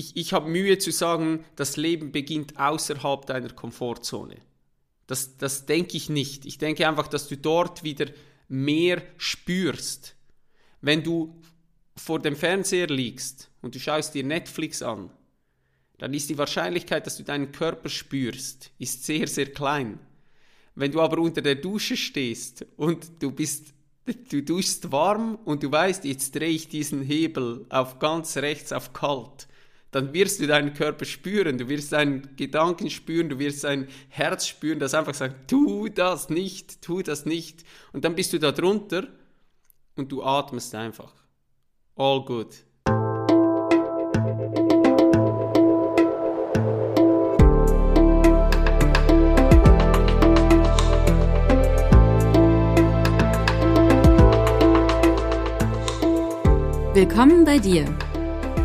ich, ich habe Mühe zu sagen, das Leben beginnt außerhalb deiner Komfortzone. Das, das denke ich nicht. Ich denke einfach, dass du dort wieder mehr spürst. Wenn du vor dem Fernseher liegst und du schaust dir Netflix an, dann ist die Wahrscheinlichkeit, dass du deinen Körper spürst, ist sehr, sehr klein. Wenn du aber unter der Dusche stehst und du bist, du duschst warm und du weißt, jetzt drehe ich diesen Hebel auf ganz rechts auf kalt, dann wirst du deinen Körper spüren, du wirst deinen Gedanken spüren, du wirst dein Herz spüren, das einfach sagt, tu das nicht, tu das nicht. Und dann bist du da drunter und du atmest einfach. All good. Willkommen bei dir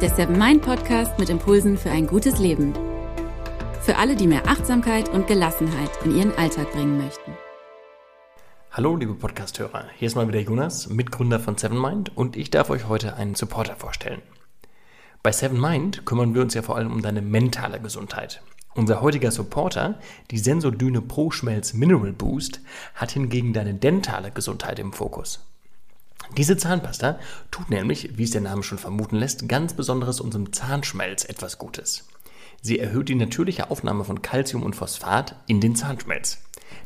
der Seven Mind Podcast mit Impulsen für ein gutes Leben. Für alle, die mehr Achtsamkeit und Gelassenheit in ihren Alltag bringen möchten. Hallo, liebe Podcasthörer. Hier ist mal wieder Jonas, Mitgründer von Seven Mind und ich darf euch heute einen Supporter vorstellen. Bei Seven Mind kümmern wir uns ja vor allem um deine mentale Gesundheit. Unser heutiger Supporter, die Sensodyne Pro Schmelz Mineral Boost, hat hingegen deine dentale Gesundheit im Fokus. Diese Zahnpasta tut nämlich, wie es der Name schon vermuten lässt, ganz besonderes unserem Zahnschmelz etwas Gutes. Sie erhöht die natürliche Aufnahme von Calcium und Phosphat in den Zahnschmelz.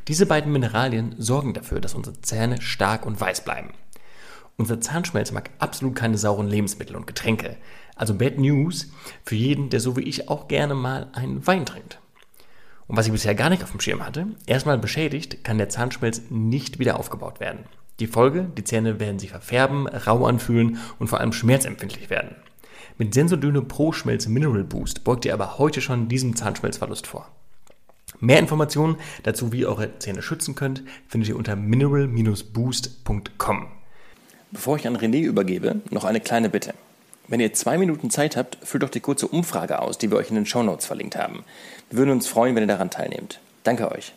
Diese beiden Mineralien sorgen dafür, dass unsere Zähne stark und weiß bleiben. Unser Zahnschmelz mag absolut keine sauren Lebensmittel und Getränke. Also Bad News für jeden, der so wie ich auch gerne mal einen Wein trinkt. Und was ich bisher gar nicht auf dem Schirm hatte, erstmal beschädigt, kann der Zahnschmelz nicht wieder aufgebaut werden. Die Folge, die Zähne werden sich verfärben, rau anfühlen und vor allem schmerzempfindlich werden. Mit Sensodyne Pro Schmelz Mineral Boost beugt ihr aber heute schon diesem Zahnschmelzverlust vor. Mehr Informationen dazu, wie ihr eure Zähne schützen könnt, findet ihr unter mineral-boost.com. Bevor ich an René übergebe, noch eine kleine Bitte. Wenn ihr zwei Minuten Zeit habt, füllt doch die kurze Umfrage aus, die wir euch in den Shownotes verlinkt haben. Wir würden uns freuen, wenn ihr daran teilnehmt. Danke euch.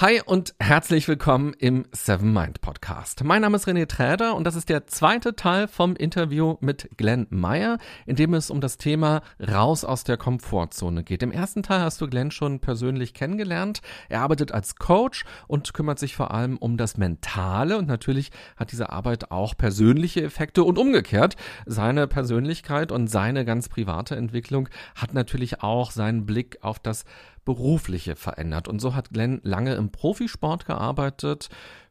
Hi und herzlich willkommen im Seven Mind Podcast. Mein Name ist René Träder und das ist der zweite Teil vom Interview mit Glenn Meyer, in dem es um das Thema raus aus der Komfortzone geht. Im ersten Teil hast du Glenn schon persönlich kennengelernt. Er arbeitet als Coach und kümmert sich vor allem um das Mentale und natürlich hat diese Arbeit auch persönliche Effekte und umgekehrt. Seine Persönlichkeit und seine ganz private Entwicklung hat natürlich auch seinen Blick auf das berufliche verändert. Und so hat Glenn lange im Profisport gearbeitet,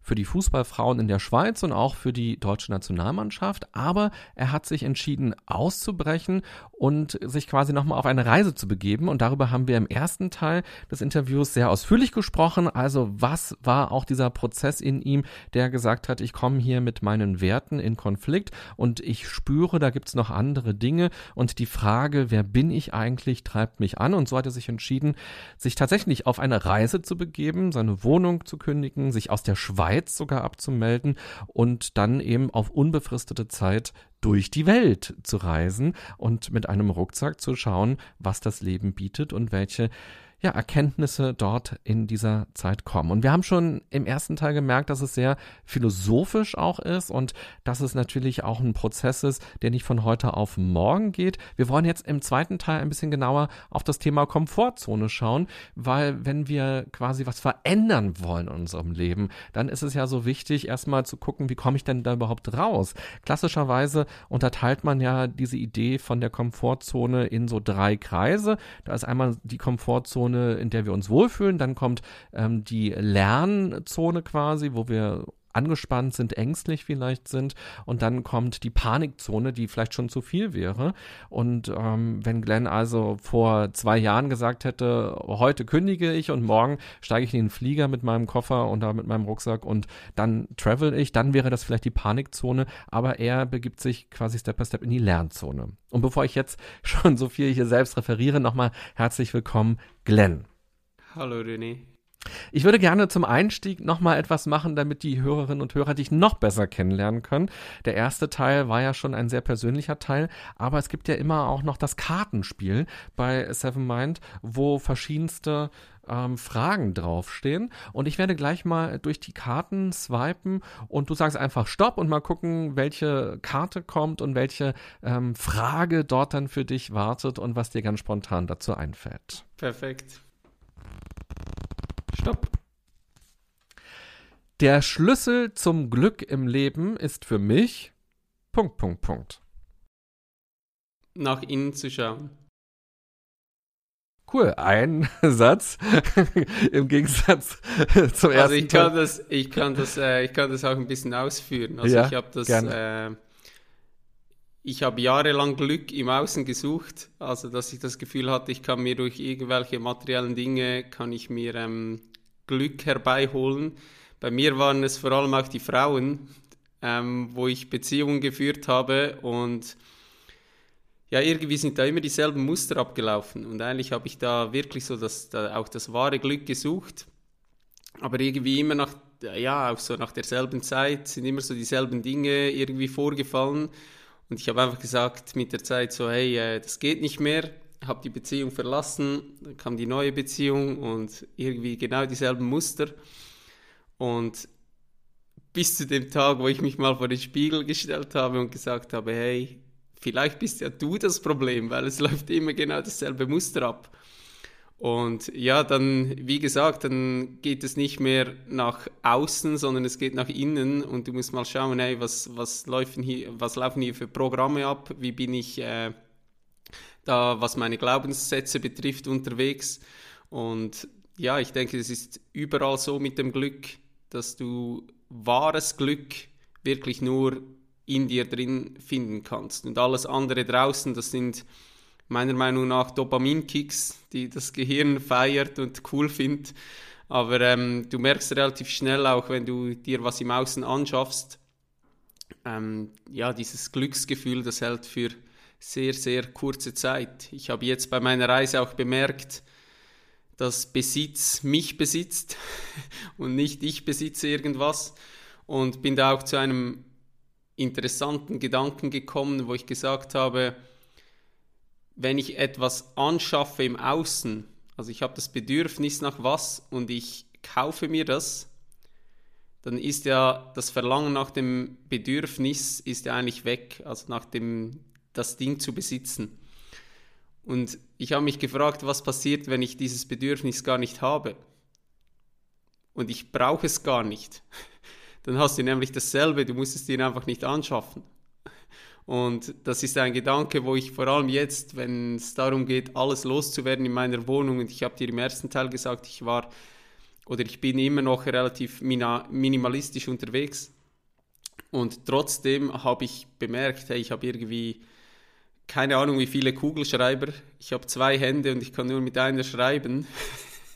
für die Fußballfrauen in der Schweiz und auch für die deutsche Nationalmannschaft. Aber er hat sich entschieden, auszubrechen und sich quasi nochmal auf eine Reise zu begeben. Und darüber haben wir im ersten Teil des Interviews sehr ausführlich gesprochen. Also was war auch dieser Prozess in ihm, der gesagt hat, ich komme hier mit meinen Werten in Konflikt und ich spüre, da gibt's noch andere Dinge. Und die Frage, wer bin ich eigentlich, treibt mich an. Und so hat er sich entschieden, sich tatsächlich auf eine Reise zu begeben, seine Wohnung zu kündigen, sich aus der Schweiz Schweiz sogar abzumelden und dann eben auf unbefristete Zeit durch die Welt zu reisen und mit einem Rucksack zu schauen, was das Leben bietet und welche ja, Erkenntnisse dort in dieser Zeit kommen. Und wir haben schon im ersten Teil gemerkt, dass es sehr philosophisch auch ist und dass es natürlich auch ein Prozess ist, der nicht von heute auf morgen geht. Wir wollen jetzt im zweiten Teil ein bisschen genauer auf das Thema Komfortzone schauen, weil wenn wir quasi was verändern wollen in unserem Leben, dann ist es ja so wichtig, erstmal zu gucken, wie komme ich denn da überhaupt raus? Klassischerweise unterteilt man ja diese Idee von der Komfortzone in so drei Kreise. Da ist einmal die Komfortzone Zone, in der wir uns wohlfühlen. Dann kommt ähm, die Lernzone quasi, wo wir angespannt sind, ängstlich vielleicht sind. Und dann kommt die Panikzone, die vielleicht schon zu viel wäre. Und ähm, wenn Glenn also vor zwei Jahren gesagt hätte, heute kündige ich und morgen steige ich in den Flieger mit meinem Koffer und da mit meinem Rucksack und dann travel ich, dann wäre das vielleicht die Panikzone. Aber er begibt sich quasi Step by Step in die Lernzone. Und bevor ich jetzt schon so viel hier selbst referiere, nochmal herzlich willkommen, Glenn. Hallo René. Ich würde gerne zum Einstieg nochmal etwas machen, damit die Hörerinnen und Hörer dich noch besser kennenlernen können. Der erste Teil war ja schon ein sehr persönlicher Teil, aber es gibt ja immer auch noch das Kartenspiel bei Seven Mind, wo verschiedenste ähm, Fragen draufstehen. Und ich werde gleich mal durch die Karten swipen und du sagst einfach Stopp und mal gucken, welche Karte kommt und welche ähm, Frage dort dann für dich wartet und was dir ganz spontan dazu einfällt. Perfekt. Stopp. Der Schlüssel zum Glück im Leben ist für mich Punkt, Punkt, Punkt. Nach innen zu schauen. Cool, ein Satz im Gegensatz zum ersten. Also ich kann das, ich kann das, äh, ich kann das auch ein bisschen ausführen. Also Ja, ich habe das, äh, ich habe jahrelang Glück im Außen gesucht, also dass ich das Gefühl hatte, ich kann mir durch irgendwelche materiellen Dinge kann ich mir ähm, Glück herbeiholen. Bei mir waren es vor allem auch die Frauen, ähm, wo ich Beziehungen geführt habe und ja, irgendwie sind da immer dieselben Muster abgelaufen und eigentlich habe ich da wirklich so das, da auch das wahre Glück gesucht, aber irgendwie immer nach, ja, auch so nach derselben Zeit sind immer so dieselben Dinge irgendwie vorgefallen und ich habe einfach gesagt mit der Zeit so, hey, äh, das geht nicht mehr, habe die Beziehung verlassen, dann kam die neue Beziehung und irgendwie genau dieselben Muster. Und bis zu dem Tag, wo ich mich mal vor den Spiegel gestellt habe und gesagt habe, hey, vielleicht bist ja du das Problem, weil es läuft immer genau dasselbe Muster ab. Und ja, dann, wie gesagt, dann geht es nicht mehr nach außen, sondern es geht nach innen und du musst mal schauen, hey, was, was, laufen hier, was laufen hier für Programme ab, wie bin ich äh, da, was meine Glaubenssätze betrifft, unterwegs. Und ja, ich denke, es ist überall so mit dem Glück, dass du wahres Glück wirklich nur in dir drin finden kannst. Und alles andere draußen, das sind meiner Meinung nach Dopaminkicks, die das Gehirn feiert und cool findet. Aber ähm, du merkst relativ schnell auch, wenn du dir was im Außen anschaffst, ähm, ja, dieses Glücksgefühl, das hält für sehr, sehr kurze Zeit. Ich habe jetzt bei meiner Reise auch bemerkt, dass Besitz mich besitzt und nicht ich besitze irgendwas. Und bin da auch zu einem interessanten Gedanken gekommen, wo ich gesagt habe, wenn ich etwas anschaffe im Außen, also ich habe das Bedürfnis nach was und ich kaufe mir das, dann ist ja das Verlangen nach dem Bedürfnis ist ja eigentlich weg, also nach dem das Ding zu besitzen. Und ich habe mich gefragt, was passiert, wenn ich dieses Bedürfnis gar nicht habe? Und ich brauche es gar nicht. Dann hast du nämlich dasselbe, du musst es dir einfach nicht anschaffen. Und das ist ein Gedanke, wo ich vor allem jetzt, wenn es darum geht, alles loszuwerden in meiner Wohnung, und ich habe dir im ersten Teil gesagt, ich war oder ich bin immer noch relativ minimalistisch unterwegs. Und trotzdem habe ich bemerkt, hey, ich habe irgendwie keine Ahnung, wie viele Kugelschreiber. Ich habe zwei Hände und ich kann nur mit einer schreiben.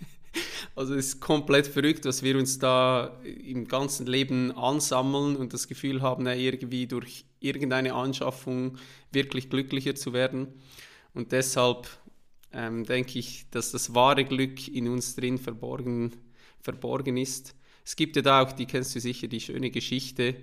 also es ist komplett verrückt, was wir uns da im ganzen Leben ansammeln und das Gefühl haben, irgendwie durch irgendeine Anschaffung wirklich glücklicher zu werden. Und deshalb ähm, denke ich, dass das wahre Glück in uns drin verborgen, verborgen ist. Es gibt ja da auch, die kennst du sicher, die schöne Geschichte,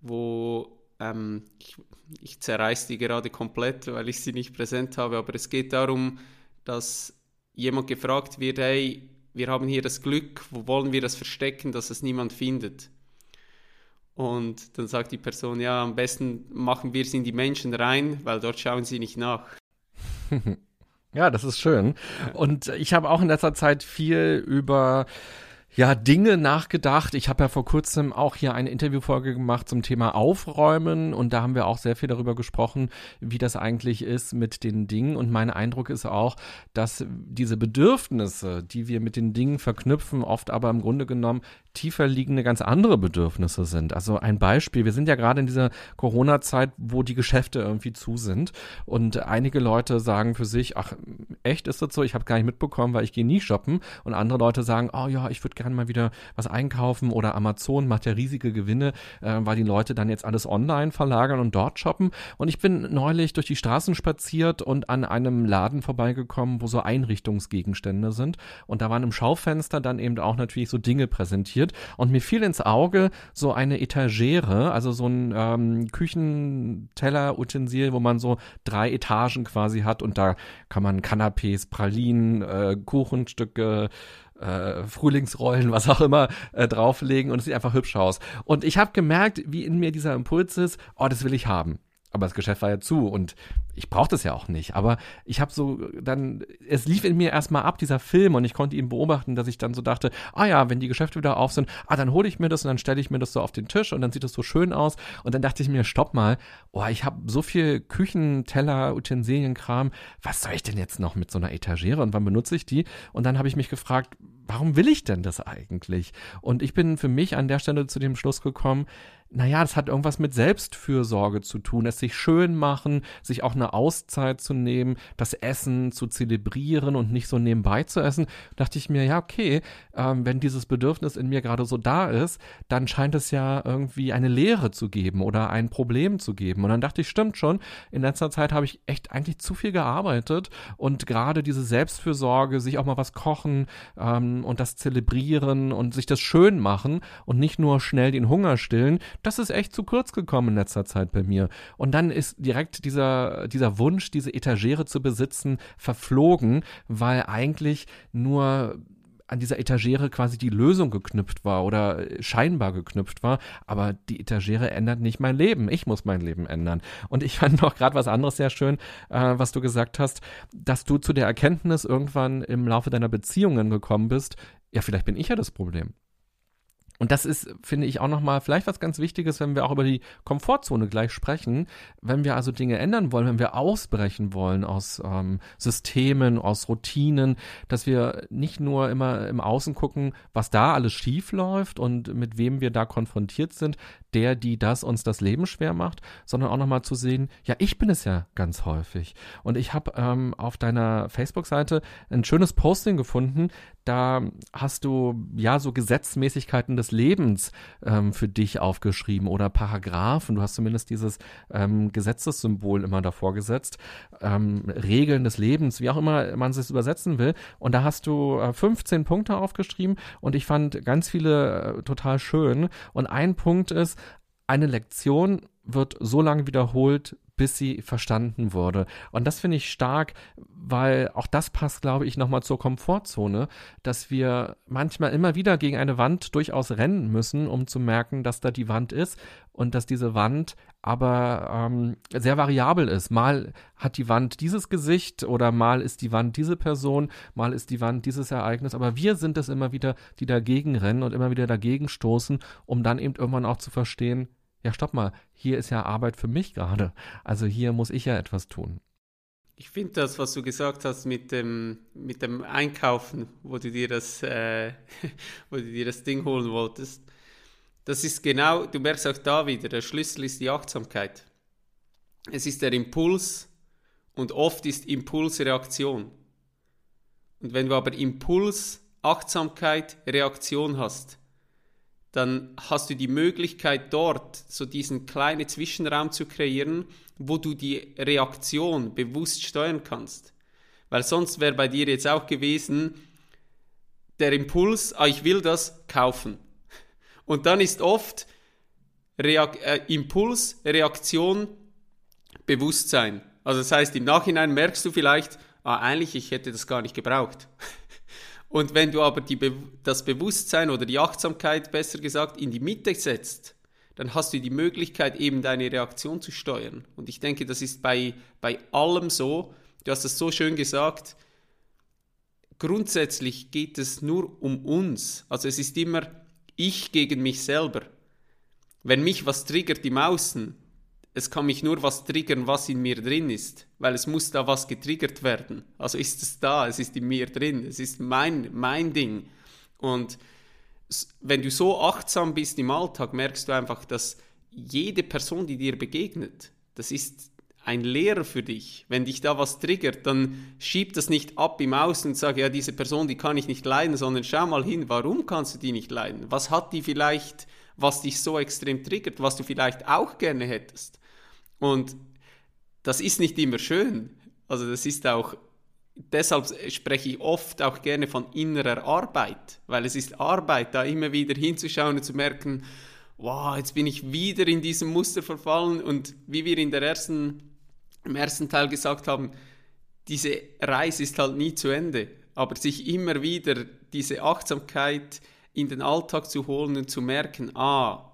wo ähm, ich, ich zerreiße die gerade komplett, weil ich sie nicht präsent habe, aber es geht darum, dass jemand gefragt wird, hey, wir haben hier das Glück, wo wollen wir das verstecken, dass es niemand findet? Und dann sagt die Person, ja, am besten machen wir es in die Menschen rein, weil dort schauen sie nicht nach. Ja, das ist schön. Und ich habe auch in letzter Zeit viel über ja, Dinge nachgedacht. Ich habe ja vor kurzem auch hier eine Interviewfolge gemacht zum Thema Aufräumen und da haben wir auch sehr viel darüber gesprochen, wie das eigentlich ist mit den Dingen. Und mein Eindruck ist auch, dass diese Bedürfnisse, die wir mit den Dingen verknüpfen, oft aber im Grunde genommen tiefer liegende ganz andere Bedürfnisse sind. Also ein Beispiel, wir sind ja gerade in dieser Corona-Zeit, wo die Geschäfte irgendwie zu sind. Und einige Leute sagen für sich, ach, echt ist das so, ich habe gar nicht mitbekommen, weil ich gehe nie shoppen. Und andere Leute sagen, oh ja, ich würde gerne mal wieder was einkaufen. Oder Amazon macht ja riesige Gewinne, äh, weil die Leute dann jetzt alles online verlagern und dort shoppen. Und ich bin neulich durch die Straßen spaziert und an einem Laden vorbeigekommen, wo so Einrichtungsgegenstände sind. Und da waren im Schaufenster dann eben auch natürlich so Dinge präsentiert ausprobiert und mir fiel ins Auge so eine Etagere, also so ein ähm, Küchenteller-Utensil, wo man so drei Etagen quasi hat und da kann man Canapés, Pralinen, äh, Kuchenstücke, äh, Frühlingsrollen, was auch immer, äh, drauflegen und es sieht einfach hübsch aus. Und ich habe gemerkt, wie in mir dieser Impuls ist, oh, das will ich haben aber das Geschäft war ja zu und ich brauchte das ja auch nicht. Aber ich habe so dann, es lief in mir erstmal ab, dieser Film, und ich konnte ihn beobachten, dass ich dann so dachte, ah ja, wenn die Geschäfte wieder auf sind, ah, dann hole ich mir das und dann stelle ich mir das so auf den Tisch und dann sieht das so schön aus. Und dann dachte ich mir, stopp mal, oh, ich habe so viel Küchenteller, Utensilienkram, was soll ich denn jetzt noch mit so einer Etagere und wann benutze ich die? Und dann habe ich mich gefragt, warum will ich denn das eigentlich? Und ich bin für mich an der Stelle zu dem Schluss gekommen, naja, das hat irgendwas mit Selbstfürsorge zu tun, es sich schön machen, sich auch eine Auszeit zu nehmen, das Essen zu zelebrieren und nicht so nebenbei zu essen, dachte ich mir, ja, okay, ähm, wenn dieses Bedürfnis in mir gerade so da ist, dann scheint es ja irgendwie eine Lehre zu geben oder ein Problem zu geben. Und dann dachte ich, stimmt schon, in letzter Zeit habe ich echt eigentlich zu viel gearbeitet und gerade diese Selbstfürsorge, sich auch mal was kochen ähm, und das zelebrieren und sich das schön machen und nicht nur schnell den Hunger stillen, das ist echt zu kurz gekommen in letzter Zeit bei mir. Und dann ist direkt dieser, dieser Wunsch, diese Etagere zu besitzen, verflogen, weil eigentlich nur an dieser Etagere quasi die Lösung geknüpft war oder scheinbar geknüpft war, aber die Etagere ändert nicht mein Leben. Ich muss mein Leben ändern. Und ich fand noch gerade was anderes sehr schön, äh, was du gesagt hast, dass du zu der Erkenntnis irgendwann im Laufe deiner Beziehungen gekommen bist, ja, vielleicht bin ich ja das Problem. Und das ist, finde ich, auch nochmal vielleicht was ganz Wichtiges, wenn wir auch über die Komfortzone gleich sprechen. Wenn wir also Dinge ändern wollen, wenn wir ausbrechen wollen aus ähm, Systemen, aus Routinen, dass wir nicht nur immer im Außen gucken, was da alles schief läuft und mit wem wir da konfrontiert sind, der, die das uns das Leben schwer macht, sondern auch nochmal zu sehen, ja, ich bin es ja ganz häufig. Und ich habe ähm, auf deiner Facebook-Seite ein schönes Posting gefunden, da hast du ja so Gesetzmäßigkeiten des Lebens ähm, für dich aufgeschrieben oder Paragraphen. Du hast zumindest dieses ähm, Gesetzessymbol immer davor gesetzt. Ähm, Regeln des Lebens, wie auch immer man es übersetzen will. Und da hast du äh, 15 Punkte aufgeschrieben und ich fand ganz viele äh, total schön. Und ein Punkt ist, eine Lektion wird so lange wiederholt, bis sie verstanden wurde. Und das finde ich stark, weil auch das passt, glaube ich, nochmal zur Komfortzone, dass wir manchmal immer wieder gegen eine Wand durchaus rennen müssen, um zu merken, dass da die Wand ist und dass diese Wand aber ähm, sehr variabel ist. Mal hat die Wand dieses Gesicht oder mal ist die Wand diese Person, mal ist die Wand dieses Ereignis, aber wir sind es immer wieder, die dagegen rennen und immer wieder dagegen stoßen, um dann eben irgendwann auch zu verstehen, ja, stopp mal, hier ist ja Arbeit für mich gerade. Also hier muss ich ja etwas tun. Ich finde das, was du gesagt hast mit dem, mit dem Einkaufen, wo du, dir das, äh, wo du dir das Ding holen wolltest, das ist genau, du merkst auch da wieder, der Schlüssel ist die Achtsamkeit. Es ist der Impuls und oft ist Impuls Reaktion. Und wenn du aber Impuls, Achtsamkeit, Reaktion hast, dann hast du die Möglichkeit dort so diesen kleinen Zwischenraum zu kreieren, wo du die Reaktion bewusst steuern kannst. Weil sonst wäre bei dir jetzt auch gewesen, der Impuls, ah, ich will das kaufen. Und dann ist oft Reak äh, Impuls, Reaktion, Bewusstsein. Also das heißt, im Nachhinein merkst du vielleicht, ah, eigentlich, ich hätte das gar nicht gebraucht. Und wenn du aber die, das Bewusstsein oder die Achtsamkeit, besser gesagt, in die Mitte setzt, dann hast du die Möglichkeit, eben deine Reaktion zu steuern. Und ich denke, das ist bei, bei allem so. Du hast es so schön gesagt. Grundsätzlich geht es nur um uns. Also es ist immer ich gegen mich selber. Wenn mich was triggert im Außen, es kann mich nur was triggern, was in mir drin ist, weil es muss da was getriggert werden. Also ist es da, es ist in mir drin, es ist mein, mein Ding. Und wenn du so achtsam bist im Alltag, merkst du einfach, dass jede Person, die dir begegnet, das ist ein Lehrer für dich. Wenn dich da was triggert, dann schieb das nicht ab im Außen und sag, ja, diese Person, die kann ich nicht leiden, sondern schau mal hin, warum kannst du die nicht leiden? Was hat die vielleicht, was dich so extrem triggert, was du vielleicht auch gerne hättest? Und das ist nicht immer schön. Also das ist auch deshalb spreche ich oft auch gerne von innerer Arbeit, weil es ist Arbeit, da immer wieder hinzuschauen und zu merken, wow, jetzt bin ich wieder in diesem Muster verfallen und wie wir in der ersten, im ersten Teil gesagt haben, diese Reise ist halt nie zu Ende, aber sich immer wieder diese Achtsamkeit in den Alltag zu holen und zu merken, ah,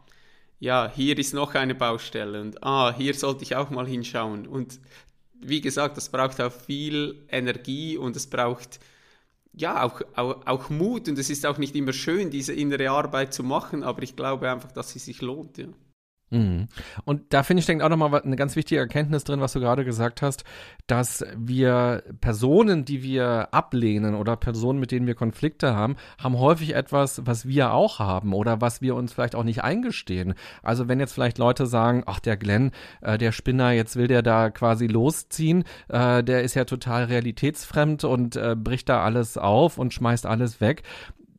ja, hier ist noch eine Baustelle und ah, hier sollte ich auch mal hinschauen. Und wie gesagt, das braucht auch viel Energie und es braucht ja auch, auch, auch Mut und es ist auch nicht immer schön, diese innere Arbeit zu machen, aber ich glaube einfach, dass sie sich lohnt. Ja. Mhm. Und da finde ich, denkt auch nochmal eine ganz wichtige Erkenntnis drin, was du gerade gesagt hast, dass wir Personen, die wir ablehnen oder Personen, mit denen wir Konflikte haben, haben häufig etwas, was wir auch haben oder was wir uns vielleicht auch nicht eingestehen. Also wenn jetzt vielleicht Leute sagen, ach der Glenn, äh, der Spinner, jetzt will der da quasi losziehen, äh, der ist ja total realitätsfremd und äh, bricht da alles auf und schmeißt alles weg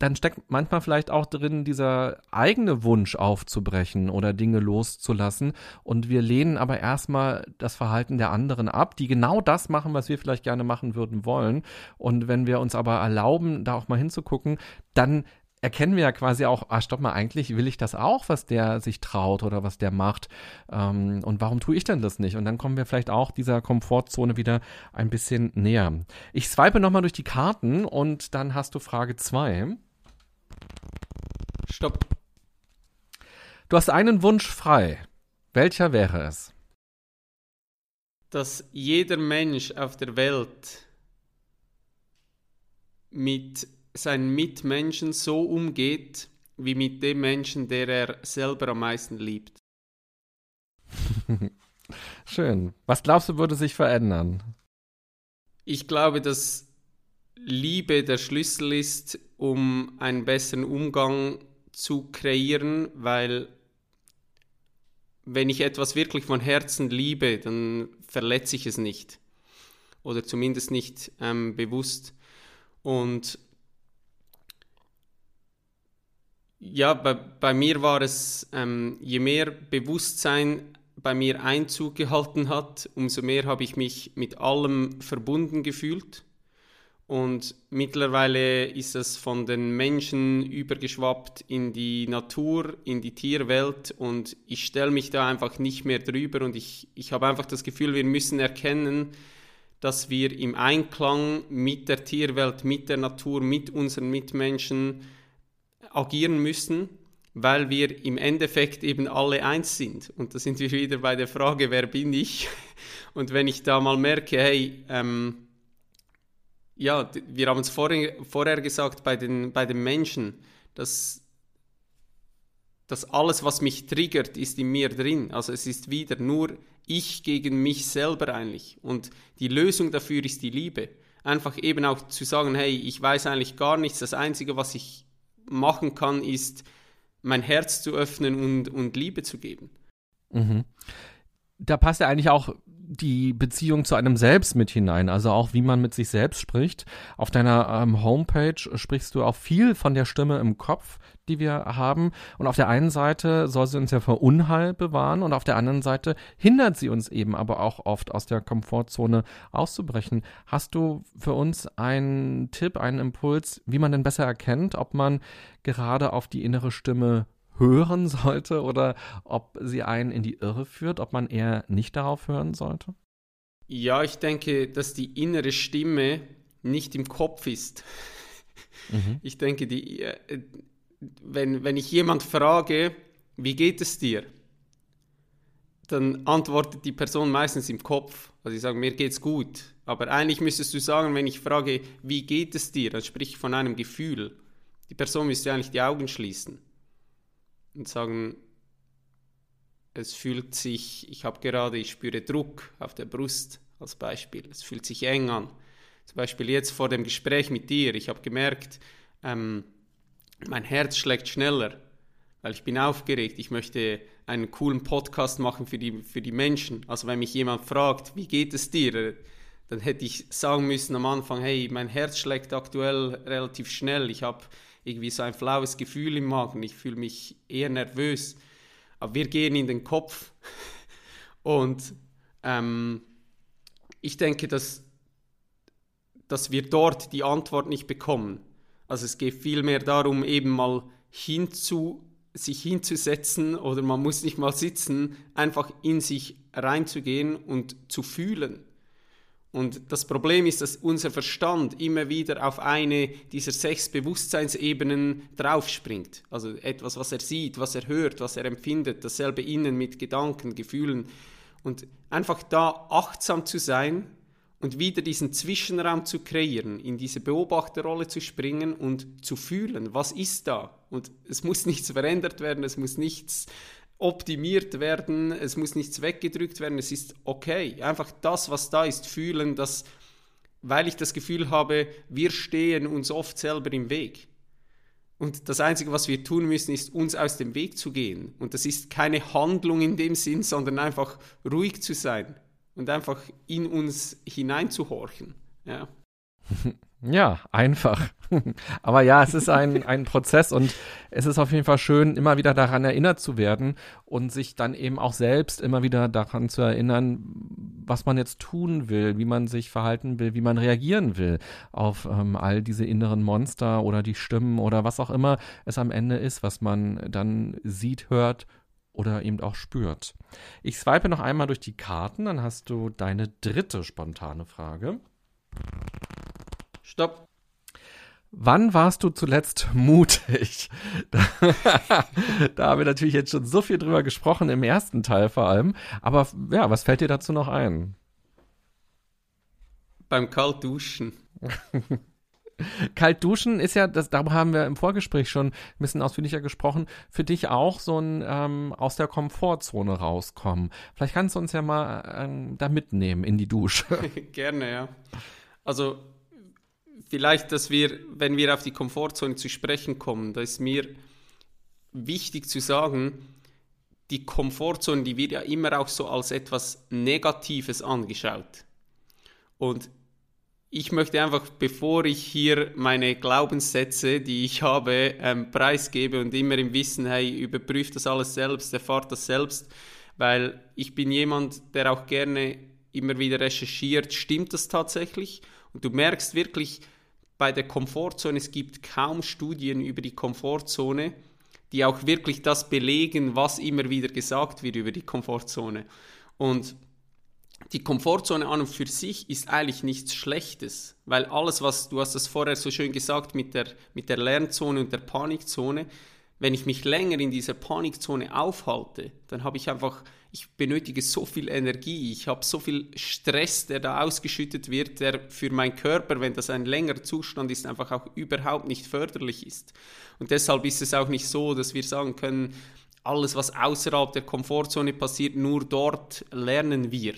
dann steckt manchmal vielleicht auch drin dieser eigene Wunsch aufzubrechen oder Dinge loszulassen. Und wir lehnen aber erstmal das Verhalten der anderen ab, die genau das machen, was wir vielleicht gerne machen würden wollen. Und wenn wir uns aber erlauben, da auch mal hinzugucken, dann erkennen wir ja quasi auch, ah, stopp mal, eigentlich will ich das auch, was der sich traut oder was der macht. Ähm, und warum tue ich denn das nicht? Und dann kommen wir vielleicht auch dieser Komfortzone wieder ein bisschen näher. Ich swipe nochmal durch die Karten und dann hast du Frage zwei. Stopp. Du hast einen Wunsch frei. Welcher wäre es? Dass jeder Mensch auf der Welt mit seinen Mitmenschen so umgeht, wie mit dem Menschen, der er selber am meisten liebt. Schön. Was glaubst du, würde sich verändern? Ich glaube, dass Liebe der Schlüssel ist, um einen besseren Umgang zu kreieren, weil wenn ich etwas wirklich von Herzen liebe, dann verletze ich es nicht. Oder zumindest nicht ähm, bewusst. Und ja, bei, bei mir war es, ähm, je mehr Bewusstsein bei mir Einzug gehalten hat, umso mehr habe ich mich mit allem verbunden gefühlt und mittlerweile ist es von den Menschen übergeschwappt in die Natur, in die Tierwelt und ich stelle mich da einfach nicht mehr drüber und ich, ich habe einfach das Gefühl, wir müssen erkennen, dass wir im Einklang mit der Tierwelt, mit der Natur, mit unseren Mitmenschen agieren müssen, weil wir im Endeffekt eben alle eins sind. Und da sind wir wieder bei der Frage, wer bin ich? Und wenn ich da mal merke, hey, ähm, ja, wir haben es vorher, vorher gesagt bei den, bei den Menschen, dass, dass alles, was mich triggert, ist in mir drin. Also es ist wieder nur ich gegen mich selber eigentlich. Und die Lösung dafür ist die Liebe. Einfach eben auch zu sagen, hey, ich weiß eigentlich gar nichts. Das Einzige, was ich machen kann, ist mein Herz zu öffnen und, und Liebe zu geben. Mhm. Da passt ja eigentlich auch die Beziehung zu einem selbst mit hinein, also auch wie man mit sich selbst spricht. Auf deiner ähm, Homepage sprichst du auch viel von der Stimme im Kopf, die wir haben. Und auf der einen Seite soll sie uns ja vor Unheil bewahren und auf der anderen Seite hindert sie uns eben aber auch oft aus der Komfortzone auszubrechen. Hast du für uns einen Tipp, einen Impuls, wie man denn besser erkennt, ob man gerade auf die innere Stimme hören sollte oder ob sie einen in die Irre führt, ob man eher nicht darauf hören sollte? Ja, ich denke, dass die innere Stimme nicht im Kopf ist. Mhm. Ich denke, die, äh, wenn, wenn ich jemand frage, wie geht es dir? Dann antwortet die Person meistens im Kopf. Also ich sage, mir geht's gut. Aber eigentlich müsstest du sagen, wenn ich frage, wie geht es dir, dann sprich ich von einem Gefühl. Die Person müsste eigentlich die Augen schließen und sagen, es fühlt sich, ich habe gerade, ich spüre Druck auf der Brust als Beispiel, es fühlt sich eng an. Zum Beispiel jetzt vor dem Gespräch mit dir, ich habe gemerkt, ähm, mein Herz schlägt schneller, weil ich bin aufgeregt, ich möchte einen coolen Podcast machen für die, für die Menschen. Also wenn mich jemand fragt, wie geht es dir, dann hätte ich sagen müssen am Anfang, hey, mein Herz schlägt aktuell relativ schnell, ich habe irgendwie so ein flaues Gefühl im Magen. Ich fühle mich eher nervös. Aber wir gehen in den Kopf. Und ähm, ich denke, dass, dass wir dort die Antwort nicht bekommen. Also es geht vielmehr darum, eben mal hinzu, sich hinzusetzen oder man muss nicht mal sitzen, einfach in sich reinzugehen und zu fühlen. Und das Problem ist, dass unser Verstand immer wieder auf eine dieser sechs Bewusstseinsebenen draufspringt. Also etwas, was er sieht, was er hört, was er empfindet, dasselbe innen mit Gedanken, Gefühlen. Und einfach da achtsam zu sein und wieder diesen Zwischenraum zu kreieren, in diese Beobachterrolle zu springen und zu fühlen, was ist da? Und es muss nichts verändert werden, es muss nichts optimiert werden, es muss nichts weggedrückt werden, es ist okay. Einfach das, was da ist, fühlen, dass, weil ich das Gefühl habe, wir stehen uns oft selber im Weg. Und das Einzige, was wir tun müssen, ist, uns aus dem Weg zu gehen. Und das ist keine Handlung in dem Sinn, sondern einfach ruhig zu sein und einfach in uns hineinzuhorchen. Ja. Ja, einfach. Aber ja, es ist ein, ein Prozess und es ist auf jeden Fall schön, immer wieder daran erinnert zu werden und sich dann eben auch selbst immer wieder daran zu erinnern, was man jetzt tun will, wie man sich verhalten will, wie man reagieren will auf ähm, all diese inneren Monster oder die Stimmen oder was auch immer es am Ende ist, was man dann sieht, hört oder eben auch spürt. Ich swipe noch einmal durch die Karten, dann hast du deine dritte spontane Frage. Stopp. Wann warst du zuletzt mutig? Da, da, haben wir natürlich jetzt schon so viel drüber gesprochen, im ersten Teil vor allem. Aber ja, was fällt dir dazu noch ein? Beim Kaltduschen. Kalt duschen ist ja, das, darüber haben wir im Vorgespräch schon ein bisschen ausführlicher gesprochen, für dich auch so ein ähm, aus der Komfortzone rauskommen. Vielleicht kannst du uns ja mal ähm, da mitnehmen in die Dusche. Gerne, ja. Also vielleicht, dass wir, wenn wir auf die Komfortzone zu sprechen kommen, da ist mir wichtig zu sagen, die Komfortzone, die wird ja immer auch so als etwas Negatives angeschaut. Und ich möchte einfach, bevor ich hier meine Glaubenssätze, die ich habe, ähm, preisgebe und immer im Wissen, hey, überprüft das alles selbst, erfahrt das selbst, weil ich bin jemand, der auch gerne immer wieder recherchiert, stimmt das tatsächlich? Und du merkst wirklich bei der Komfortzone, es gibt kaum Studien über die Komfortzone, die auch wirklich das belegen, was immer wieder gesagt wird über die Komfortzone. Und die Komfortzone an und für sich ist eigentlich nichts Schlechtes, weil alles, was du hast das vorher so schön gesagt mit der, mit der Lernzone und der Panikzone, wenn ich mich länger in dieser Panikzone aufhalte, dann habe ich einfach, ich benötige so viel Energie, ich habe so viel Stress, der da ausgeschüttet wird, der für meinen Körper, wenn das ein längerer Zustand ist, einfach auch überhaupt nicht förderlich ist. Und deshalb ist es auch nicht so, dass wir sagen können, alles, was außerhalb der Komfortzone passiert, nur dort lernen wir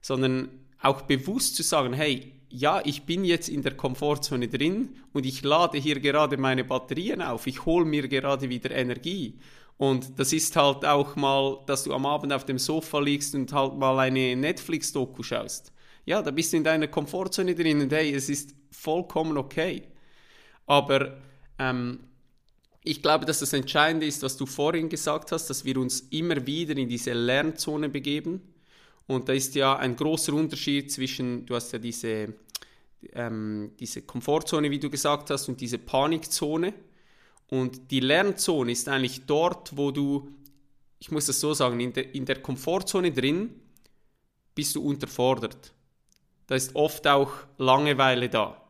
sondern auch bewusst zu sagen, hey, ja, ich bin jetzt in der Komfortzone drin und ich lade hier gerade meine Batterien auf, ich hole mir gerade wieder Energie. Und das ist halt auch mal, dass du am Abend auf dem Sofa liegst und halt mal eine Netflix-Doku schaust. Ja, da bist du in deiner Komfortzone drin und hey, es ist vollkommen okay. Aber ähm, ich glaube, dass das Entscheidende ist, was du vorhin gesagt hast, dass wir uns immer wieder in diese Lernzone begeben und da ist ja ein großer Unterschied zwischen, du hast ja diese, ähm, diese Komfortzone, wie du gesagt hast, und diese Panikzone. Und die Lernzone ist eigentlich dort, wo du, ich muss das so sagen, in der, in der Komfortzone drin bist du unterfordert. Da ist oft auch Langeweile da.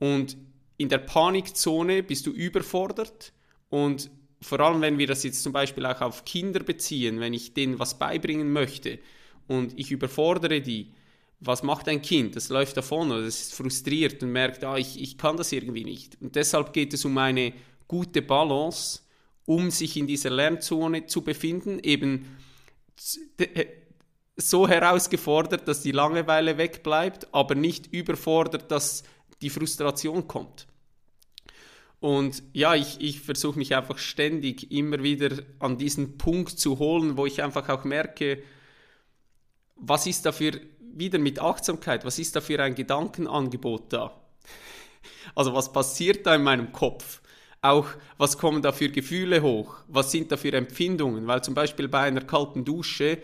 Und in der Panikzone bist du überfordert und vor allem, wenn wir das jetzt zum Beispiel auch auf Kinder beziehen, wenn ich denen was beibringen möchte, und ich überfordere die, was macht ein Kind? Das läuft davon oder es ist frustriert und merkt, ah, ich, ich kann das irgendwie nicht. Und deshalb geht es um eine gute Balance, um sich in dieser Lernzone zu befinden, eben so herausgefordert, dass die Langeweile wegbleibt, aber nicht überfordert, dass die Frustration kommt. Und ja, ich, ich versuche mich einfach ständig immer wieder an diesen Punkt zu holen, wo ich einfach auch merke, was ist dafür wieder mit Achtsamkeit, was ist da für ein Gedankenangebot da? Also was passiert da in meinem Kopf? Auch was kommen da für Gefühle hoch? Was sind da für Empfindungen? Weil zum Beispiel bei einer kalten Dusche,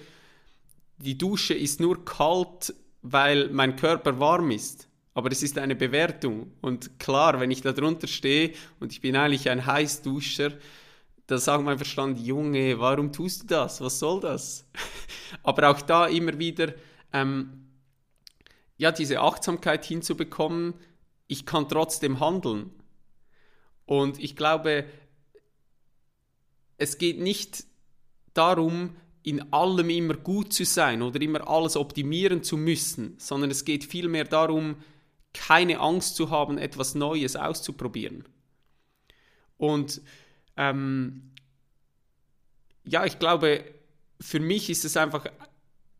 die Dusche ist nur kalt, weil mein Körper warm ist. Aber es ist eine Bewertung. Und klar, wenn ich da drunter stehe und ich bin eigentlich ein Heißduscher, da sagt mein Verstand, Junge, warum tust du das? Was soll das? Aber auch da immer wieder, ähm, ja, diese Achtsamkeit hinzubekommen, ich kann trotzdem handeln. Und ich glaube, es geht nicht darum, in allem immer gut zu sein oder immer alles optimieren zu müssen, sondern es geht vielmehr darum, keine Angst zu haben, etwas Neues auszuprobieren. Und ähm, ja, ich glaube, für mich ist es einfach,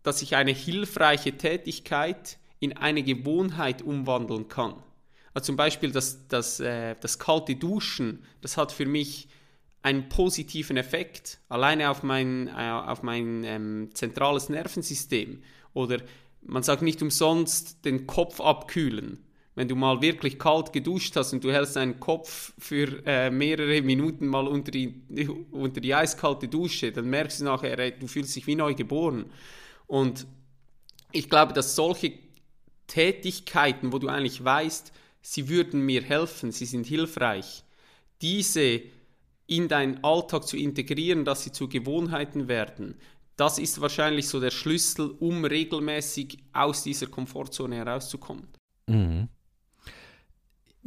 dass ich eine hilfreiche Tätigkeit in eine Gewohnheit umwandeln kann. Also zum Beispiel das, das, äh, das kalte Duschen, das hat für mich einen positiven Effekt, alleine auf mein, äh, auf mein ähm, zentrales Nervensystem. Oder man sagt nicht umsonst den Kopf abkühlen. Wenn du mal wirklich kalt geduscht hast und du hältst deinen Kopf für äh, mehrere Minuten mal unter die, unter die eiskalte Dusche, dann merkst du nachher, ey, du fühlst dich wie neu geboren. Und ich glaube, dass solche Tätigkeiten, wo du eigentlich weißt, sie würden mir helfen, sie sind hilfreich, diese in deinen Alltag zu integrieren, dass sie zu Gewohnheiten werden, das ist wahrscheinlich so der Schlüssel, um regelmäßig aus dieser Komfortzone herauszukommen. Mhm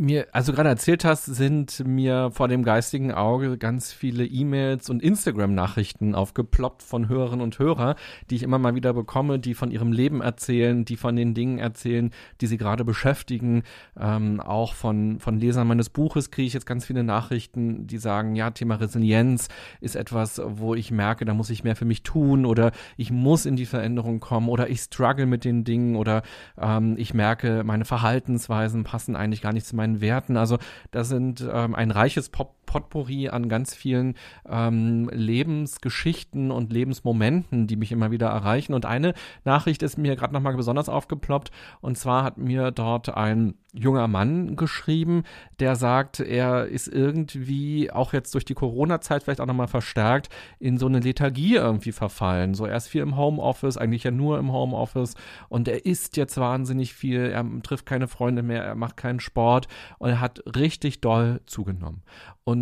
mir, also gerade erzählt hast, sind mir vor dem geistigen Auge ganz viele E-Mails und Instagram-Nachrichten aufgeploppt von Hörerinnen und Hörern, die ich immer mal wieder bekomme, die von ihrem Leben erzählen, die von den Dingen erzählen, die sie gerade beschäftigen. Ähm, auch von, von Lesern meines Buches kriege ich jetzt ganz viele Nachrichten, die sagen, ja, Thema Resilienz ist etwas, wo ich merke, da muss ich mehr für mich tun oder ich muss in die Veränderung kommen oder ich struggle mit den Dingen oder ähm, ich merke, meine Verhaltensweisen passen eigentlich gar nicht zu meinen Werten. Also das sind ähm, ein reiches Pop Potpourri an ganz vielen ähm, Lebensgeschichten und Lebensmomenten, die mich immer wieder erreichen. Und eine Nachricht ist mir gerade nochmal besonders aufgeploppt. Und zwar hat mir dort ein junger Mann geschrieben, der sagt, er ist irgendwie auch jetzt durch die Corona-Zeit vielleicht auch nochmal verstärkt in so eine Lethargie irgendwie verfallen. So er ist viel im Homeoffice, eigentlich ja nur im Homeoffice und er isst jetzt wahnsinnig viel, er trifft keine Freunde mehr, er macht keinen Sport und er hat richtig doll zugenommen.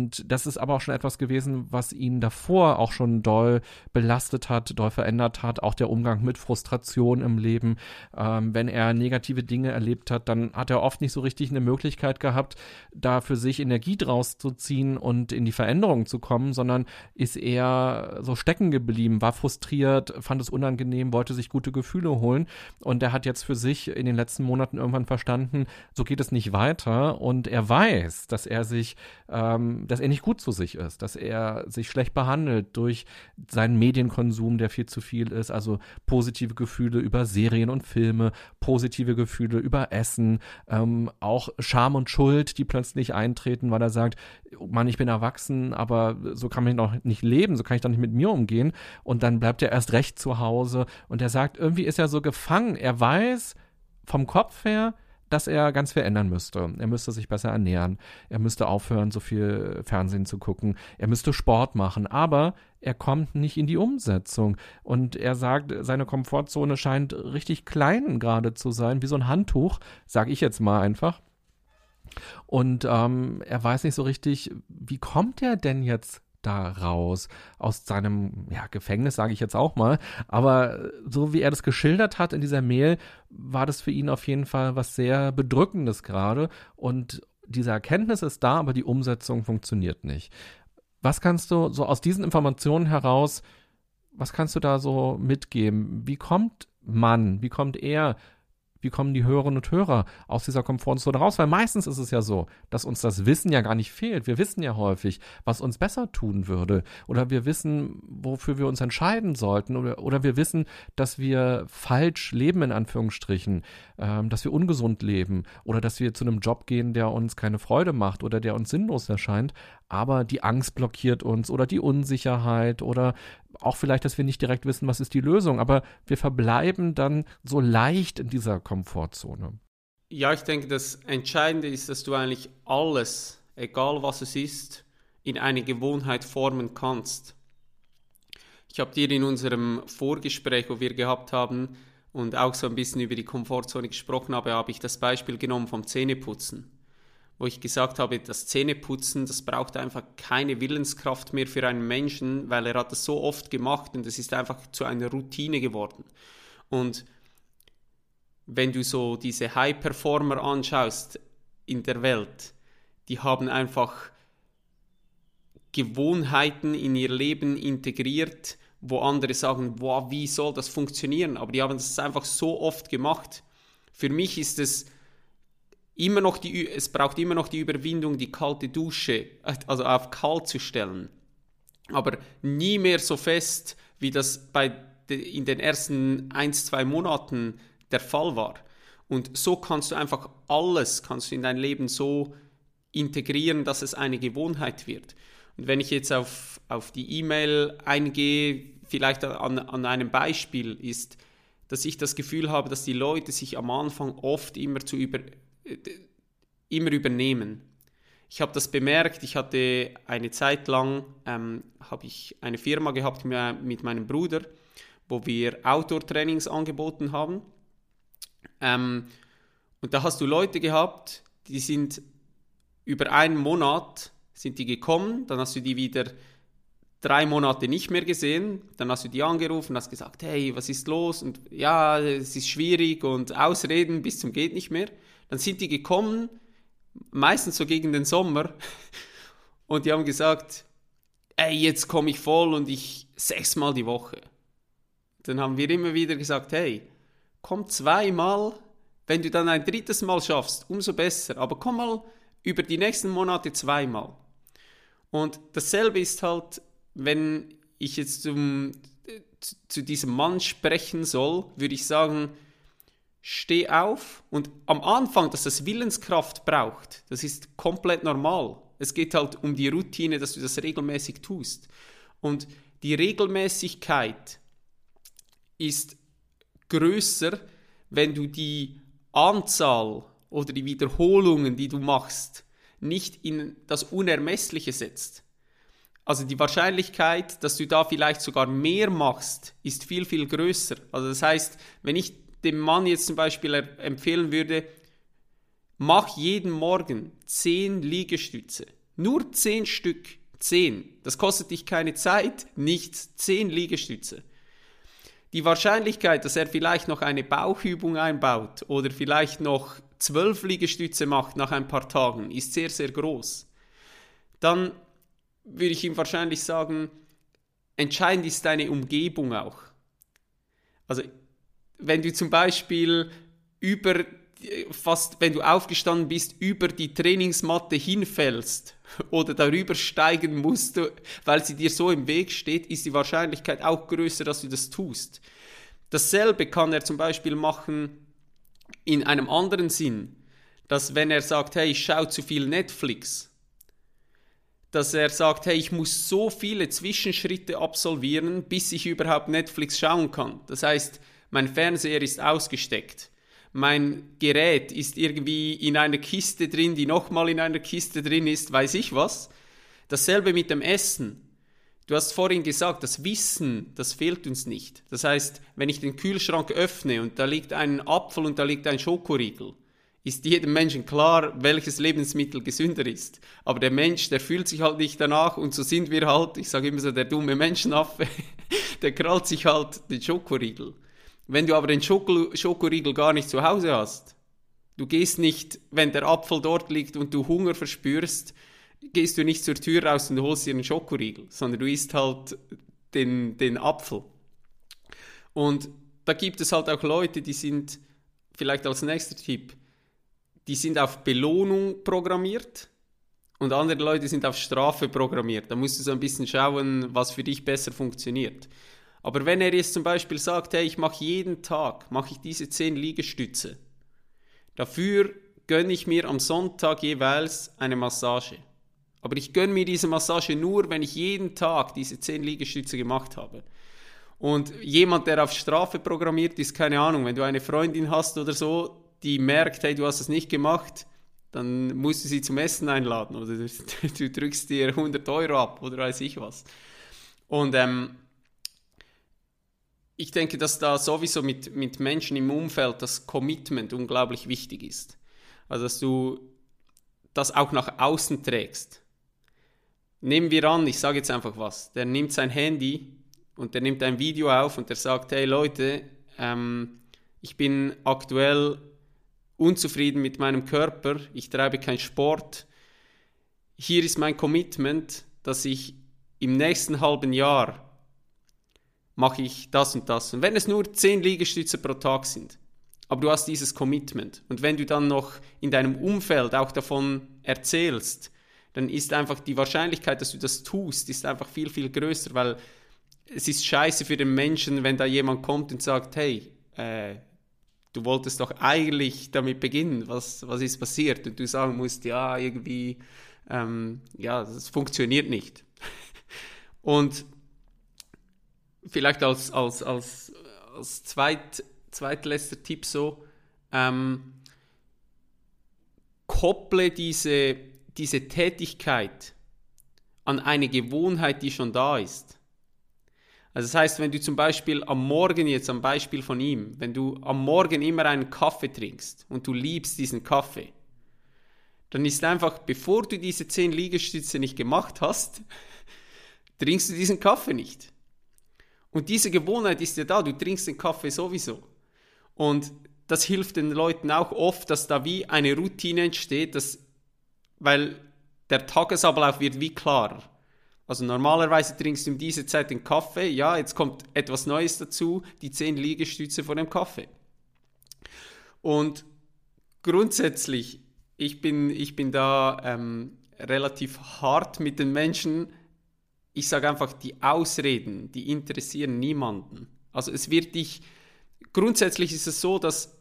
Und das ist aber auch schon etwas gewesen, was ihn davor auch schon doll belastet hat, doll verändert hat. Auch der Umgang mit Frustration im Leben. Ähm, wenn er negative Dinge erlebt hat, dann hat er oft nicht so richtig eine Möglichkeit gehabt, da für sich Energie draus zu ziehen und in die Veränderung zu kommen, sondern ist eher so stecken geblieben, war frustriert, fand es unangenehm, wollte sich gute Gefühle holen. Und er hat jetzt für sich in den letzten Monaten irgendwann verstanden, so geht es nicht weiter. Und er weiß, dass er sich ähm, dass er nicht gut zu sich ist, dass er sich schlecht behandelt durch seinen Medienkonsum, der viel zu viel ist, also positive Gefühle über Serien und Filme, positive Gefühle über Essen, ähm, auch Scham und Schuld, die plötzlich eintreten, weil er sagt, Mann, ich bin erwachsen, aber so kann man doch nicht leben, so kann ich doch nicht mit mir umgehen. Und dann bleibt er erst recht zu Hause und er sagt, irgendwie ist er so gefangen. Er weiß vom Kopf her, dass er ganz viel ändern müsste. Er müsste sich besser ernähren. Er müsste aufhören, so viel Fernsehen zu gucken. Er müsste Sport machen. Aber er kommt nicht in die Umsetzung. Und er sagt, seine Komfortzone scheint richtig klein gerade zu sein, wie so ein Handtuch, sage ich jetzt mal einfach. Und ähm, er weiß nicht so richtig, wie kommt er denn jetzt da raus aus seinem ja, Gefängnis, sage ich jetzt auch mal. Aber so wie er das geschildert hat in dieser Mail, war das für ihn auf jeden Fall was sehr Bedrückendes gerade. Und diese Erkenntnis ist da, aber die Umsetzung funktioniert nicht. Was kannst du so aus diesen Informationen heraus, was kannst du da so mitgeben? Wie kommt man, wie kommt er wie kommen die Hörerinnen und Hörer aus dieser Komfortzone raus? Weil meistens ist es ja so, dass uns das Wissen ja gar nicht fehlt. Wir wissen ja häufig, was uns besser tun würde. Oder wir wissen, wofür wir uns entscheiden sollten. Oder, oder wir wissen, dass wir falsch leben, in Anführungsstrichen. Ähm, dass wir ungesund leben. Oder dass wir zu einem Job gehen, der uns keine Freude macht oder der uns sinnlos erscheint. Aber die Angst blockiert uns oder die Unsicherheit oder auch vielleicht, dass wir nicht direkt wissen, was ist die Lösung, aber wir verbleiben dann so leicht in dieser Komfortzone. Ja, ich denke, das Entscheidende ist, dass du eigentlich alles, egal was es ist, in eine Gewohnheit formen kannst. Ich habe dir in unserem Vorgespräch, wo wir gehabt haben, und auch so ein bisschen über die Komfortzone gesprochen habe, habe ich das Beispiel genommen vom Zähneputzen, wo ich gesagt habe, das Zähneputzen, das braucht einfach keine Willenskraft mehr für einen Menschen, weil er hat das so oft gemacht und es ist einfach zu einer Routine geworden. Und wenn du so diese High-Performer anschaust in der Welt, die haben einfach Gewohnheiten in ihr Leben integriert, wo andere sagen, boah, wie soll das funktionieren? Aber die haben das einfach so oft gemacht. Für mich ist es immer noch die, es braucht immer noch die Überwindung, die kalte Dusche, also auf kalt zu stellen. Aber nie mehr so fest, wie das bei in den ersten ein, zwei Monaten der Fall war. Und so kannst du einfach alles, kannst du in dein Leben so integrieren, dass es eine Gewohnheit wird. Und wenn ich jetzt auf, auf die E-Mail eingehe, vielleicht an, an einem Beispiel, ist, dass ich das Gefühl habe, dass die Leute sich am Anfang oft immer, zu über, äh, immer übernehmen. Ich habe das bemerkt, ich hatte eine Zeit lang, ähm, habe ich eine Firma gehabt mit meinem Bruder, wo wir Outdoor-Trainings angeboten haben. Ähm, und da hast du Leute gehabt, die sind über einen Monat sind die gekommen, dann hast du die wieder drei Monate nicht mehr gesehen, dann hast du die angerufen, hast gesagt, hey, was ist los? Und ja, es ist schwierig und Ausreden bis zum geht nicht mehr. Dann sind die gekommen, meistens so gegen den Sommer, und die haben gesagt, ey, jetzt komme ich voll und ich sechsmal die Woche. Dann haben wir immer wieder gesagt, hey, komm zweimal, wenn du dann ein drittes Mal schaffst, umso besser, aber komm mal über die nächsten Monate zweimal. Und dasselbe ist halt, wenn ich jetzt zum, zu, zu diesem Mann sprechen soll, würde ich sagen, steh auf und am Anfang, dass das Willenskraft braucht, das ist komplett normal. Es geht halt um die Routine, dass du das regelmäßig tust. Und die Regelmäßigkeit ist größer, wenn du die Anzahl oder die Wiederholungen, die du machst, nicht in das Unermessliche setzt. Also die Wahrscheinlichkeit, dass du da vielleicht sogar mehr machst, ist viel, viel größer. Also das heißt, wenn ich dem Mann jetzt zum Beispiel empfehlen würde, mach jeden Morgen zehn Liegestütze. Nur zehn Stück. Zehn. Das kostet dich keine Zeit, nichts. Zehn Liegestütze. Die Wahrscheinlichkeit, dass er vielleicht noch eine Bauchübung einbaut oder vielleicht noch zwölf Liegestütze macht nach ein paar Tagen, ist sehr, sehr groß. Dann würde ich ihm wahrscheinlich sagen, entscheidend ist deine Umgebung auch. Also wenn du zum Beispiel über fast, wenn du aufgestanden bist, über die Trainingsmatte hinfällst oder darüber steigen musst, weil sie dir so im Weg steht, ist die Wahrscheinlichkeit auch größer, dass du das tust. Dasselbe kann er zum Beispiel machen, in einem anderen Sinn, dass wenn er sagt, hey, ich schaue zu viel Netflix, dass er sagt, hey, ich muss so viele Zwischenschritte absolvieren, bis ich überhaupt Netflix schauen kann. Das heißt, mein Fernseher ist ausgesteckt. Mein Gerät ist irgendwie in einer Kiste drin, die nochmal in einer Kiste drin ist, weiß ich was. Dasselbe mit dem Essen. Du hast vorhin gesagt, das Wissen, das fehlt uns nicht. Das heißt, wenn ich den Kühlschrank öffne und da liegt ein Apfel und da liegt ein Schokoriegel, ist jedem Menschen klar, welches Lebensmittel gesünder ist. Aber der Mensch, der fühlt sich halt nicht danach und so sind wir halt, ich sage immer so, der dumme Menschenaffe, der krallt sich halt den Schokoriegel. Wenn du aber den Schoko Schokoriegel gar nicht zu Hause hast, du gehst nicht, wenn der Apfel dort liegt und du Hunger verspürst, gehst du nicht zur Tür raus und holst dir einen Schokoriegel, sondern du isst halt den, den Apfel. Und da gibt es halt auch Leute, die sind, vielleicht als nächster Tipp, die sind auf Belohnung programmiert und andere Leute sind auf Strafe programmiert. Da musst du so ein bisschen schauen, was für dich besser funktioniert. Aber wenn er jetzt zum Beispiel sagt, hey, ich mache jeden Tag, mache ich diese 10 Liegestütze, dafür gönne ich mir am Sonntag jeweils eine Massage. Aber ich gönne mir diese Massage nur, wenn ich jeden Tag diese 10 Liegestütze gemacht habe. Und jemand, der auf Strafe programmiert ist, keine Ahnung, wenn du eine Freundin hast oder so, die merkt, hey, du hast das nicht gemacht, dann musst du sie zum Essen einladen oder du, du drückst dir 100 Euro ab oder weiß ich was. Und ähm, ich denke, dass da sowieso mit, mit Menschen im Umfeld das Commitment unglaublich wichtig ist. Also, dass du das auch nach außen trägst. Nehmen wir an, ich sage jetzt einfach was, der nimmt sein Handy und der nimmt ein Video auf und der sagt, hey Leute, ähm, ich bin aktuell unzufrieden mit meinem Körper, ich treibe keinen Sport. Hier ist mein Commitment, dass ich im nächsten halben Jahr mache ich das und das. Und wenn es nur 10 Liegestütze pro Tag sind, aber du hast dieses Commitment und wenn du dann noch in deinem Umfeld auch davon erzählst, dann ist einfach die Wahrscheinlichkeit, dass du das tust, ist einfach viel, viel größer, weil es ist scheiße für den Menschen, wenn da jemand kommt und sagt, hey, äh, du wolltest doch eigentlich damit beginnen, was, was ist passiert? Und du sagen musst, ja, irgendwie, ähm, ja, das funktioniert nicht. und vielleicht als, als, als, als zweit, zweitletzter Tipp so, ähm, kopple diese, diese Tätigkeit an eine Gewohnheit, die schon da ist. Also das heißt, wenn du zum Beispiel am Morgen, jetzt am Beispiel von ihm, wenn du am Morgen immer einen Kaffee trinkst und du liebst diesen Kaffee, dann ist einfach, bevor du diese 10 Liegestütze nicht gemacht hast, trinkst du diesen Kaffee nicht. Und diese Gewohnheit ist ja da, du trinkst den Kaffee sowieso. Und das hilft den Leuten auch oft, dass da wie eine Routine entsteht, dass, weil der Tagesablauf wird wie klarer. Also normalerweise trinkst du um diese Zeit den Kaffee, ja, jetzt kommt etwas Neues dazu, die 10 Liegestütze vor dem Kaffee. Und grundsätzlich, ich bin, ich bin da ähm, relativ hart mit den Menschen, ich sage einfach, die Ausreden, die interessieren niemanden. Also es wird dich, grundsätzlich ist es so, dass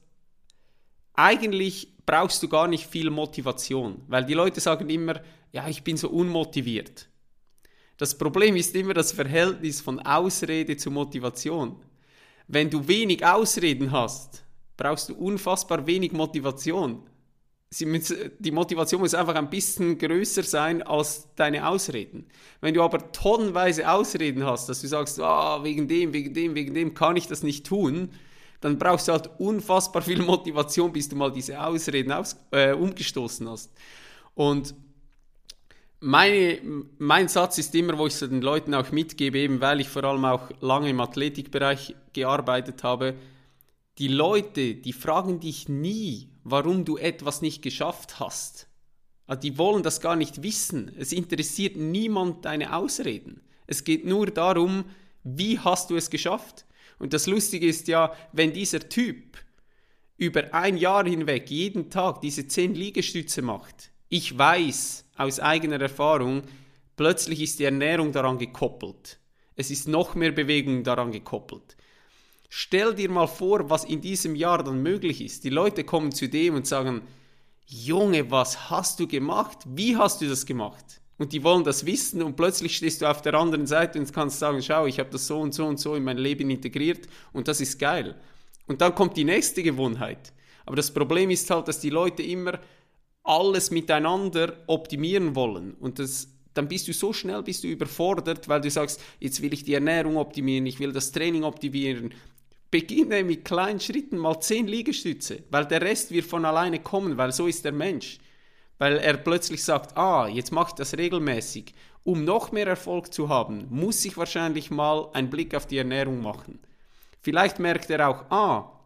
eigentlich brauchst du gar nicht viel Motivation, weil die Leute sagen immer, ja, ich bin so unmotiviert. Das Problem ist immer das Verhältnis von Ausrede zu Motivation. Wenn du wenig Ausreden hast, brauchst du unfassbar wenig Motivation müssen, die Motivation muss einfach ein bisschen größer sein als deine Ausreden. Wenn du aber tonnenweise Ausreden hast, dass du sagst, ah, wegen dem, wegen dem, wegen dem kann ich das nicht tun, dann brauchst du halt unfassbar viel Motivation, bis du mal diese Ausreden aus, äh, umgestoßen hast. Und meine, mein Satz ist immer, wo ich es den Leuten auch mitgebe, eben weil ich vor allem auch lange im Athletikbereich gearbeitet habe, die Leute, die fragen dich nie, warum du etwas nicht geschafft hast. Also die wollen das gar nicht wissen. Es interessiert niemand deine Ausreden. Es geht nur darum, wie hast du es geschafft? Und das Lustige ist ja, wenn dieser Typ über ein Jahr hinweg jeden Tag diese zehn Liegestütze macht, ich weiß aus eigener Erfahrung, plötzlich ist die Ernährung daran gekoppelt. Es ist noch mehr Bewegung daran gekoppelt. Stell dir mal vor, was in diesem Jahr dann möglich ist. Die Leute kommen zu dem und sagen, Junge, was hast du gemacht? Wie hast du das gemacht? Und die wollen das wissen und plötzlich stehst du auf der anderen Seite und kannst sagen, schau, ich habe das so und so und so in mein Leben integriert und das ist geil. Und dann kommt die nächste Gewohnheit. Aber das Problem ist halt, dass die Leute immer alles miteinander optimieren wollen und das dann bist du so schnell bist du überfordert, weil du sagst, jetzt will ich die Ernährung optimieren, ich will das Training optimieren, beginne mit kleinen Schritten mal zehn Liegestütze, weil der Rest wird von alleine kommen, weil so ist der Mensch. Weil er plötzlich sagt, ah, jetzt mache ich das regelmäßig. Um noch mehr Erfolg zu haben, muss ich wahrscheinlich mal einen Blick auf die Ernährung machen. Vielleicht merkt er auch, ah,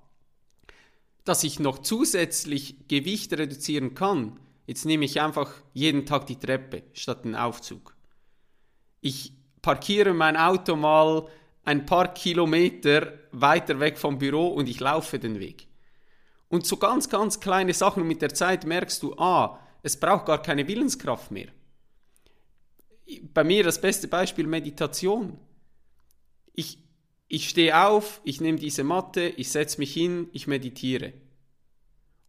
dass ich noch zusätzlich Gewicht reduzieren kann. Jetzt nehme ich einfach jeden Tag die Treppe statt den Aufzug. Ich parkiere mein Auto mal ein paar Kilometer weiter weg vom Büro und ich laufe den Weg. Und so ganz, ganz kleine Sachen mit der Zeit merkst du, ah, es braucht gar keine Willenskraft mehr. Bei mir das beste Beispiel Meditation. Ich, ich stehe auf, ich nehme diese Matte, ich setze mich hin, ich meditiere.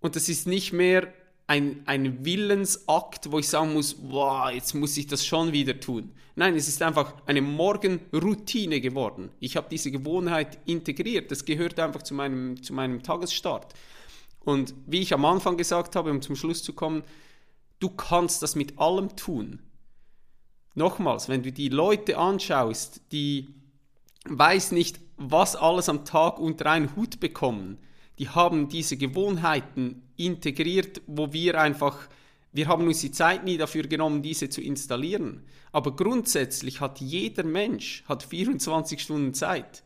Und das ist nicht mehr ein, ein Willensakt, wo ich sagen muss, wow, jetzt muss ich das schon wieder tun. Nein, es ist einfach eine Morgenroutine geworden. Ich habe diese Gewohnheit integriert. Das gehört einfach zu meinem, zu meinem Tagesstart. Und wie ich am Anfang gesagt habe, um zum Schluss zu kommen, du kannst das mit allem tun. Nochmals, wenn du die Leute anschaust, die weiß nicht, was alles am Tag unter einen Hut bekommen. Die haben diese Gewohnheiten integriert, wo wir einfach, wir haben uns die Zeit nie dafür genommen, diese zu installieren. Aber grundsätzlich hat jeder Mensch hat 24 Stunden Zeit.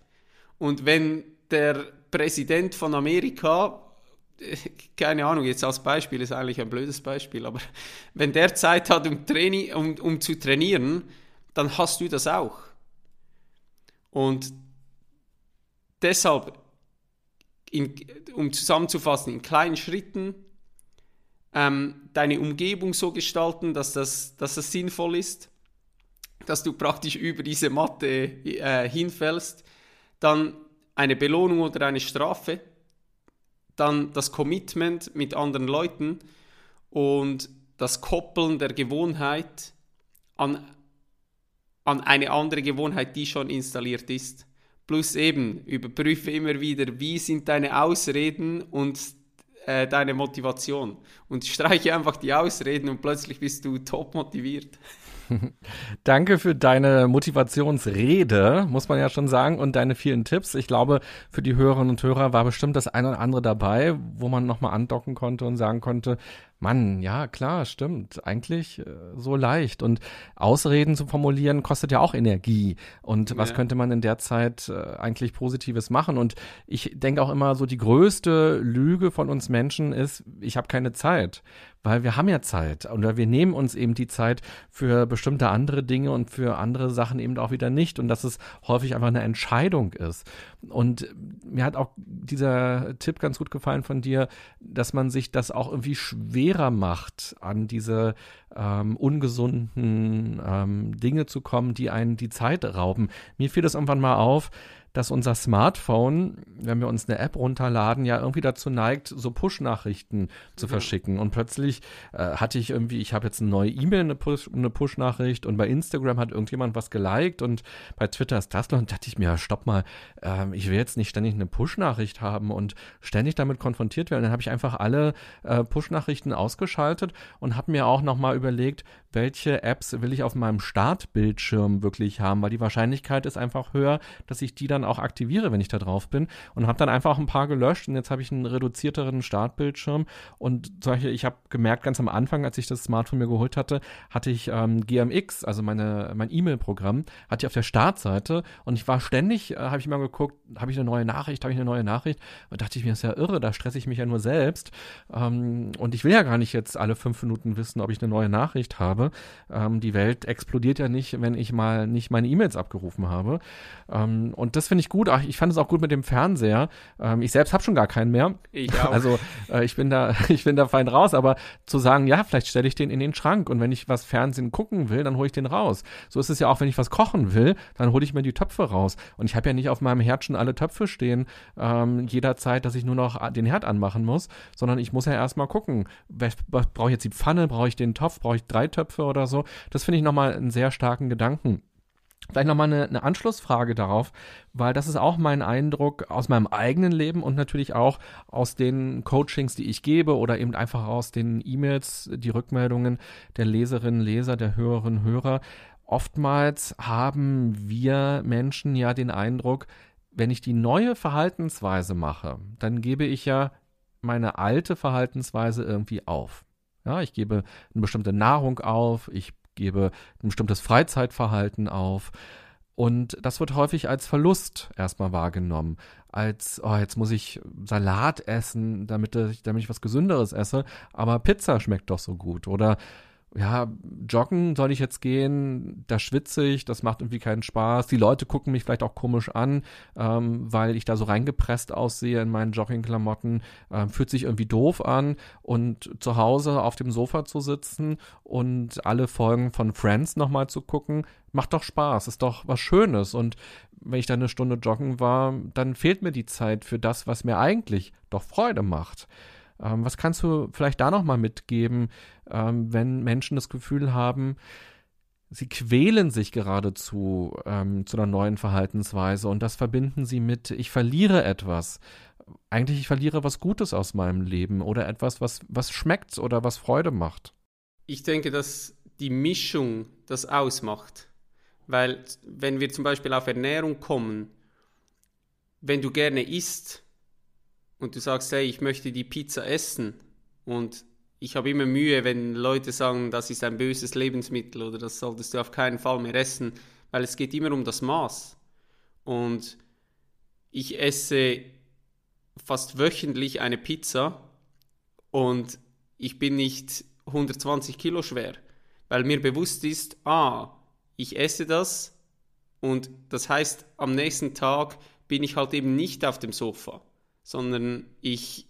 Und wenn der Präsident von Amerika, keine Ahnung, jetzt als Beispiel ist eigentlich ein blödes Beispiel, aber wenn der Zeit hat, um, Traini um, um zu trainieren, dann hast du das auch. Und deshalb, in, um zusammenzufassen, in kleinen Schritten ähm, deine Umgebung so gestalten, dass das, dass das sinnvoll ist, dass du praktisch über diese Matte äh, hinfällst, dann eine Belohnung oder eine Strafe, dann das Commitment mit anderen Leuten und das Koppeln der Gewohnheit an, an eine andere Gewohnheit, die schon installiert ist. Plus eben, überprüfe immer wieder, wie sind deine Ausreden und äh, deine Motivation. Und streiche einfach die Ausreden und plötzlich bist du top motiviert. Danke für deine Motivationsrede, muss man ja schon sagen, und deine vielen Tipps. Ich glaube, für die Hörerinnen und Hörer war bestimmt das eine oder andere dabei, wo man nochmal andocken konnte und sagen konnte, Mann, ja, klar, stimmt. Eigentlich äh, so leicht. Und Ausreden zu formulieren kostet ja auch Energie. Und was könnte man in der Zeit äh, eigentlich Positives machen? Und ich denke auch immer, so die größte Lüge von uns Menschen ist, ich habe keine Zeit weil wir haben ja Zeit oder wir nehmen uns eben die Zeit für bestimmte andere Dinge und für andere Sachen eben auch wieder nicht und dass es häufig einfach eine Entscheidung ist. Und mir hat auch dieser Tipp ganz gut gefallen von dir, dass man sich das auch irgendwie schwerer macht, an diese ähm, ungesunden ähm, Dinge zu kommen, die einen die Zeit rauben. Mir fiel das irgendwann mal auf, dass unser Smartphone, wenn wir uns eine App runterladen, ja irgendwie dazu neigt, so Push-Nachrichten zu ja. verschicken. Und plötzlich äh, hatte ich irgendwie, ich habe jetzt eine neue E-Mail, eine, Push, eine Push-Nachricht und bei Instagram hat irgendjemand was geliked und bei Twitter ist das noch. Und dachte ich mir, stopp mal, äh, ich will jetzt nicht ständig eine Push-Nachricht haben und ständig damit konfrontiert werden. Dann habe ich einfach alle äh, Push-Nachrichten ausgeschaltet und habe mir auch nochmal überlegt, welche Apps will ich auf meinem Startbildschirm wirklich haben, weil die Wahrscheinlichkeit ist einfach höher, dass ich die dann auch aktiviere, wenn ich da drauf bin und habe dann einfach ein paar gelöscht und jetzt habe ich einen reduzierteren Startbildschirm und solche, ich habe gemerkt, ganz am Anfang, als ich das Smartphone mir geholt hatte, hatte ich ähm, GMX, also meine, mein E-Mail-Programm, hatte ich auf der Startseite und ich war ständig, äh, habe ich mal geguckt, habe ich eine neue Nachricht, habe ich eine neue Nachricht und dachte ich mir, das ist ja irre, da stresse ich mich ja nur selbst ähm, und ich will ja gar nicht jetzt alle fünf Minuten wissen, ob ich eine neue Nachricht habe habe. Ähm, die Welt explodiert ja nicht, wenn ich mal nicht meine E-Mails abgerufen habe. Ähm, und das finde ich gut. Ich fand es auch gut mit dem Fernseher. Ähm, ich selbst habe schon gar keinen mehr. Ich auch. Also äh, ich bin da, ich bin da fein raus. Aber zu sagen, ja, vielleicht stelle ich den in den Schrank und wenn ich was Fernsehen gucken will, dann hole ich den raus. So ist es ja auch, wenn ich was kochen will, dann hole ich mir die Töpfe raus. Und ich habe ja nicht auf meinem Herd schon alle Töpfe stehen, ähm, jederzeit, dass ich nur noch den Herd anmachen muss, sondern ich muss ja erstmal gucken, brauche ich jetzt die Pfanne, brauche ich den Topf, brauche ich drei Töpfe oder so. Das finde ich nochmal einen sehr starken Gedanken. Vielleicht nochmal eine, eine Anschlussfrage darauf, weil das ist auch mein Eindruck aus meinem eigenen Leben und natürlich auch aus den Coachings, die ich gebe oder eben einfach aus den E-Mails, die Rückmeldungen der Leserinnen, Leser, der Hörerinnen, Hörer. Oftmals haben wir Menschen ja den Eindruck, wenn ich die neue Verhaltensweise mache, dann gebe ich ja meine alte Verhaltensweise irgendwie auf. Ja, ich gebe eine bestimmte Nahrung auf, ich gebe ein bestimmtes Freizeitverhalten auf. Und das wird häufig als Verlust erstmal wahrgenommen. Als, oh, jetzt muss ich Salat essen, damit ich, damit ich was Gesünderes esse, aber Pizza schmeckt doch so gut. Oder ja, joggen soll ich jetzt gehen, da schwitze ich, das macht irgendwie keinen Spaß. Die Leute gucken mich vielleicht auch komisch an, ähm, weil ich da so reingepresst aussehe in meinen Joggingklamotten. Ähm, fühlt sich irgendwie doof an und zu Hause auf dem Sofa zu sitzen und alle Folgen von Friends nochmal zu gucken, macht doch Spaß, ist doch was Schönes. Und wenn ich da eine Stunde joggen war, dann fehlt mir die Zeit für das, was mir eigentlich doch Freude macht. Ähm, was kannst du vielleicht da nochmal mitgeben, ähm, wenn Menschen das Gefühl haben, sie quälen sich geradezu ähm, zu einer neuen Verhaltensweise und das verbinden sie mit, ich verliere etwas. Eigentlich, ich verliere was Gutes aus meinem Leben oder etwas, was, was schmeckt oder was Freude macht. Ich denke, dass die Mischung das ausmacht. Weil wenn wir zum Beispiel auf Ernährung kommen, wenn du gerne isst und du sagst, hey, ich möchte die Pizza essen und ich habe immer Mühe, wenn Leute sagen, das ist ein böses Lebensmittel oder das solltest du auf keinen Fall mehr essen, weil es geht immer um das Maß. Und ich esse fast wöchentlich eine Pizza und ich bin nicht 120 Kilo schwer, weil mir bewusst ist, ah, ich esse das und das heißt, am nächsten Tag bin ich halt eben nicht auf dem Sofa, sondern ich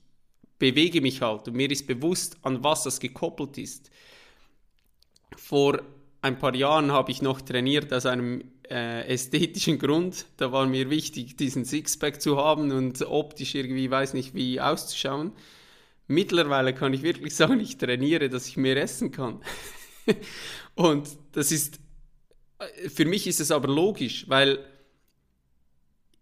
bewege mich halt und mir ist bewusst, an was das gekoppelt ist. Vor ein paar Jahren habe ich noch trainiert aus einem äh, ästhetischen Grund. Da war mir wichtig, diesen Sixpack zu haben und optisch irgendwie, weiß nicht, wie auszuschauen. Mittlerweile kann ich wirklich sagen, ich trainiere, dass ich mehr essen kann. und das ist, äh, für mich ist es aber logisch, weil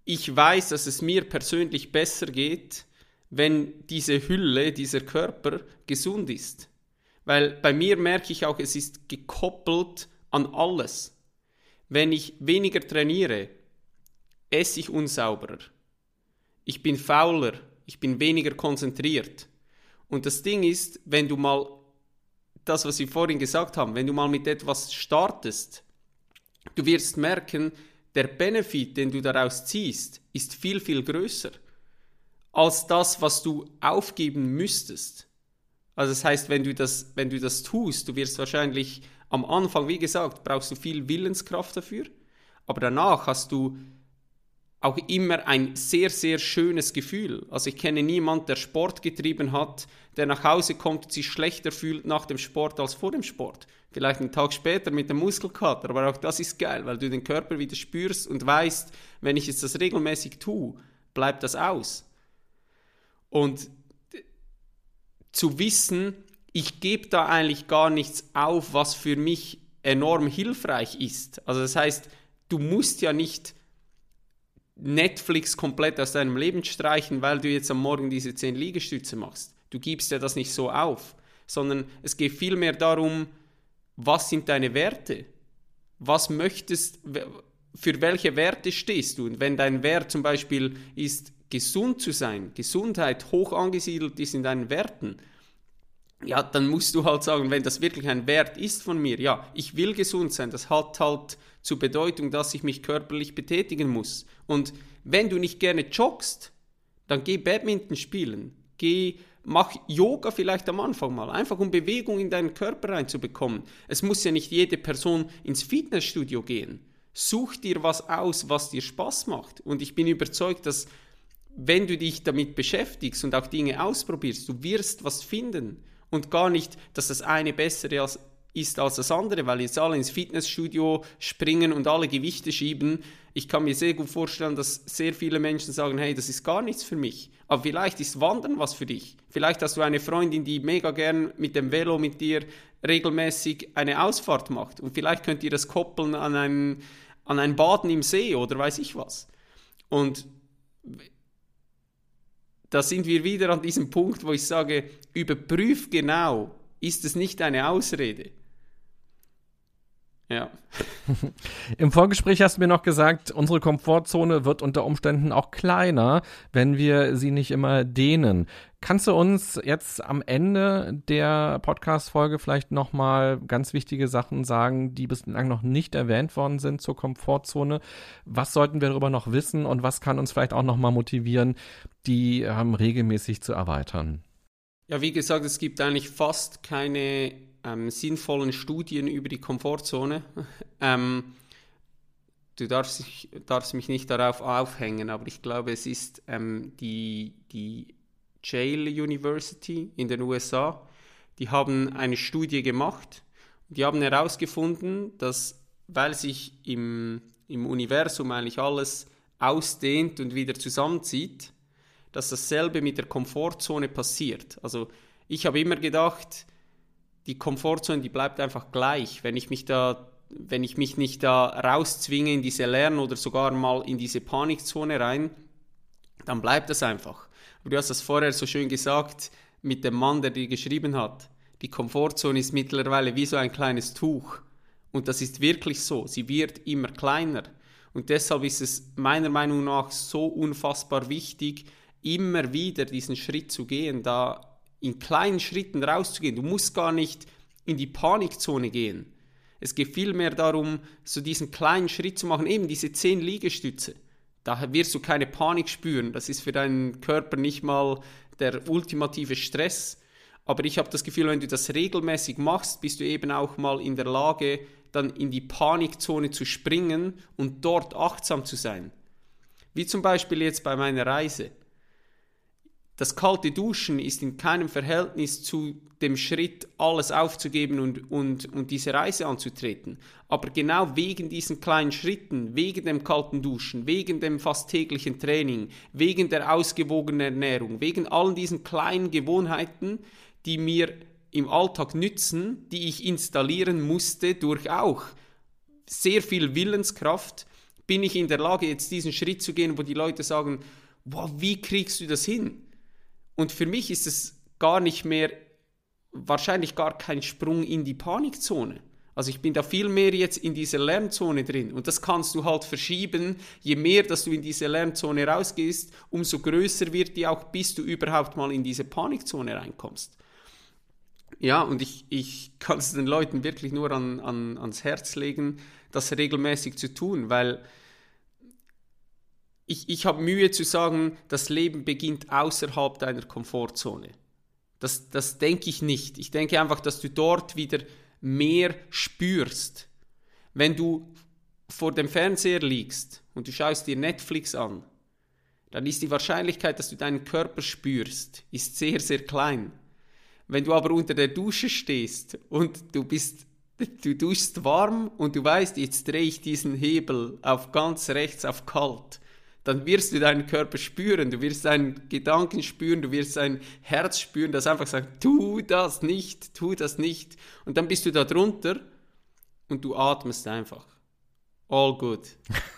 ich weiß, dass es mir persönlich besser geht, wenn diese Hülle, dieser Körper gesund ist. Weil bei mir merke ich auch, es ist gekoppelt an alles. Wenn ich weniger trainiere, esse ich unsauberer. Ich bin fauler, ich bin weniger konzentriert. Und das Ding ist, wenn du mal das, was wir vorhin gesagt haben, wenn du mal mit etwas startest, du wirst merken, der Benefit, den du daraus ziehst, ist viel, viel größer als das, was du aufgeben müsstest. Also das heißt, wenn du das, wenn du das tust, du wirst wahrscheinlich am Anfang, wie gesagt, brauchst du viel Willenskraft dafür, aber danach hast du auch immer ein sehr, sehr schönes Gefühl. Also ich kenne niemanden, der Sport getrieben hat, der nach Hause kommt und sich schlechter fühlt nach dem Sport als vor dem Sport. Vielleicht einen Tag später mit dem Muskelkater, aber auch das ist geil, weil du den Körper wieder spürst und weißt, wenn ich jetzt das regelmäßig tue, bleibt das aus. Und zu wissen, ich gebe da eigentlich gar nichts auf, was für mich enorm hilfreich ist. Also das heißt, du musst ja nicht Netflix komplett aus deinem Leben streichen, weil du jetzt am Morgen diese 10 Liegestütze machst. Du gibst ja das nicht so auf, sondern es geht vielmehr darum, was sind deine Werte? Was möchtest, für welche Werte stehst du? Und wenn dein Wert zum Beispiel ist, gesund zu sein, Gesundheit hoch angesiedelt ist in deinen Werten, ja, dann musst du halt sagen, wenn das wirklich ein Wert ist von mir, ja, ich will gesund sein, das hat halt zur Bedeutung, dass ich mich körperlich betätigen muss. Und wenn du nicht gerne joggst, dann geh Badminton spielen, geh, mach Yoga vielleicht am Anfang mal, einfach um Bewegung in deinen Körper reinzubekommen. Es muss ja nicht jede Person ins Fitnessstudio gehen. Such dir was aus, was dir Spaß macht. Und ich bin überzeugt, dass wenn du dich damit beschäftigst und auch Dinge ausprobierst, du wirst was finden und gar nicht, dass das eine bessere als, ist als das andere, weil jetzt alle ins Fitnessstudio springen und alle Gewichte schieben. Ich kann mir sehr gut vorstellen, dass sehr viele Menschen sagen, hey, das ist gar nichts für mich. Aber vielleicht ist Wandern was für dich. Vielleicht hast du eine Freundin, die mega gern mit dem Velo mit dir regelmäßig eine Ausfahrt macht. Und vielleicht könnt ihr das koppeln an ein, an ein Baden im See oder weiß ich was. Und da sind wir wieder an diesem Punkt, wo ich sage, überprüf genau, ist es nicht eine Ausrede? Ja. Im Vorgespräch hast du mir noch gesagt, unsere Komfortzone wird unter Umständen auch kleiner, wenn wir sie nicht immer dehnen. Kannst du uns jetzt am Ende der Podcast-Folge vielleicht nochmal ganz wichtige Sachen sagen, die bislang noch nicht erwähnt worden sind zur Komfortzone? Was sollten wir darüber noch wissen und was kann uns vielleicht auch nochmal motivieren, die ähm, regelmäßig zu erweitern? Ja, wie gesagt, es gibt eigentlich fast keine ähm, sinnvollen Studien über die Komfortzone. ähm, du darfst, darfst, mich nicht darauf aufhängen, aber ich glaube, es ist ähm, die, die Yale University in den USA. Die haben eine Studie gemacht. Die haben herausgefunden, dass weil sich im, im Universum eigentlich alles ausdehnt und wieder zusammenzieht, dass dasselbe mit der Komfortzone passiert. Also ich habe immer gedacht, die Komfortzone, die bleibt einfach gleich. Wenn ich mich da, wenn ich mich nicht da rauszwinge in diese Lern- oder sogar mal in diese Panikzone rein, dann bleibt das einfach. Aber du hast das vorher so schön gesagt mit dem Mann, der dir geschrieben hat. Die Komfortzone ist mittlerweile wie so ein kleines Tuch. Und das ist wirklich so. Sie wird immer kleiner. Und deshalb ist es meiner Meinung nach so unfassbar wichtig, immer wieder diesen Schritt zu gehen, da in kleinen Schritten rauszugehen. Du musst gar nicht in die Panikzone gehen. Es geht vielmehr darum, so diesen kleinen Schritt zu machen, eben diese zehn Liegestütze. Da wirst du keine Panik spüren. Das ist für deinen Körper nicht mal der ultimative Stress. Aber ich habe das Gefühl, wenn du das regelmäßig machst, bist du eben auch mal in der Lage, dann in die Panikzone zu springen und dort achtsam zu sein. Wie zum Beispiel jetzt bei meiner Reise. Das kalte Duschen ist in keinem Verhältnis zu dem Schritt, alles aufzugeben und, und, und diese Reise anzutreten. Aber genau wegen diesen kleinen Schritten, wegen dem kalten Duschen, wegen dem fast täglichen Training, wegen der ausgewogenen Ernährung, wegen allen diesen kleinen Gewohnheiten, die mir im Alltag nützen, die ich installieren musste durch auch sehr viel Willenskraft, bin ich in der Lage, jetzt diesen Schritt zu gehen, wo die Leute sagen, wow, wie kriegst du das hin? Und für mich ist es gar nicht mehr, wahrscheinlich gar kein Sprung in die Panikzone. Also ich bin da viel mehr jetzt in dieser Lernzone drin und das kannst du halt verschieben. Je mehr, dass du in diese Lernzone rausgehst, umso größer wird die auch, bis du überhaupt mal in diese Panikzone reinkommst. Ja, und ich, ich kann es den Leuten wirklich nur an, an, ans Herz legen, das regelmäßig zu tun, weil ich, ich habe Mühe zu sagen, das Leben beginnt außerhalb deiner Komfortzone. Das, das denke ich nicht. Ich denke einfach, dass du dort wieder mehr spürst. Wenn du vor dem Fernseher liegst und du schaust dir Netflix an, dann ist die Wahrscheinlichkeit, dass du deinen Körper spürst, ist sehr, sehr klein. Wenn du aber unter der Dusche stehst und du bist, du duschst warm und du weißt, jetzt drehe ich diesen Hebel auf ganz rechts auf kalt, dann wirst du deinen Körper spüren, du wirst deinen Gedanken spüren, du wirst dein Herz spüren, das einfach sagt, tu das nicht, tu das nicht. Und dann bist du da drunter und du atmest einfach. All good.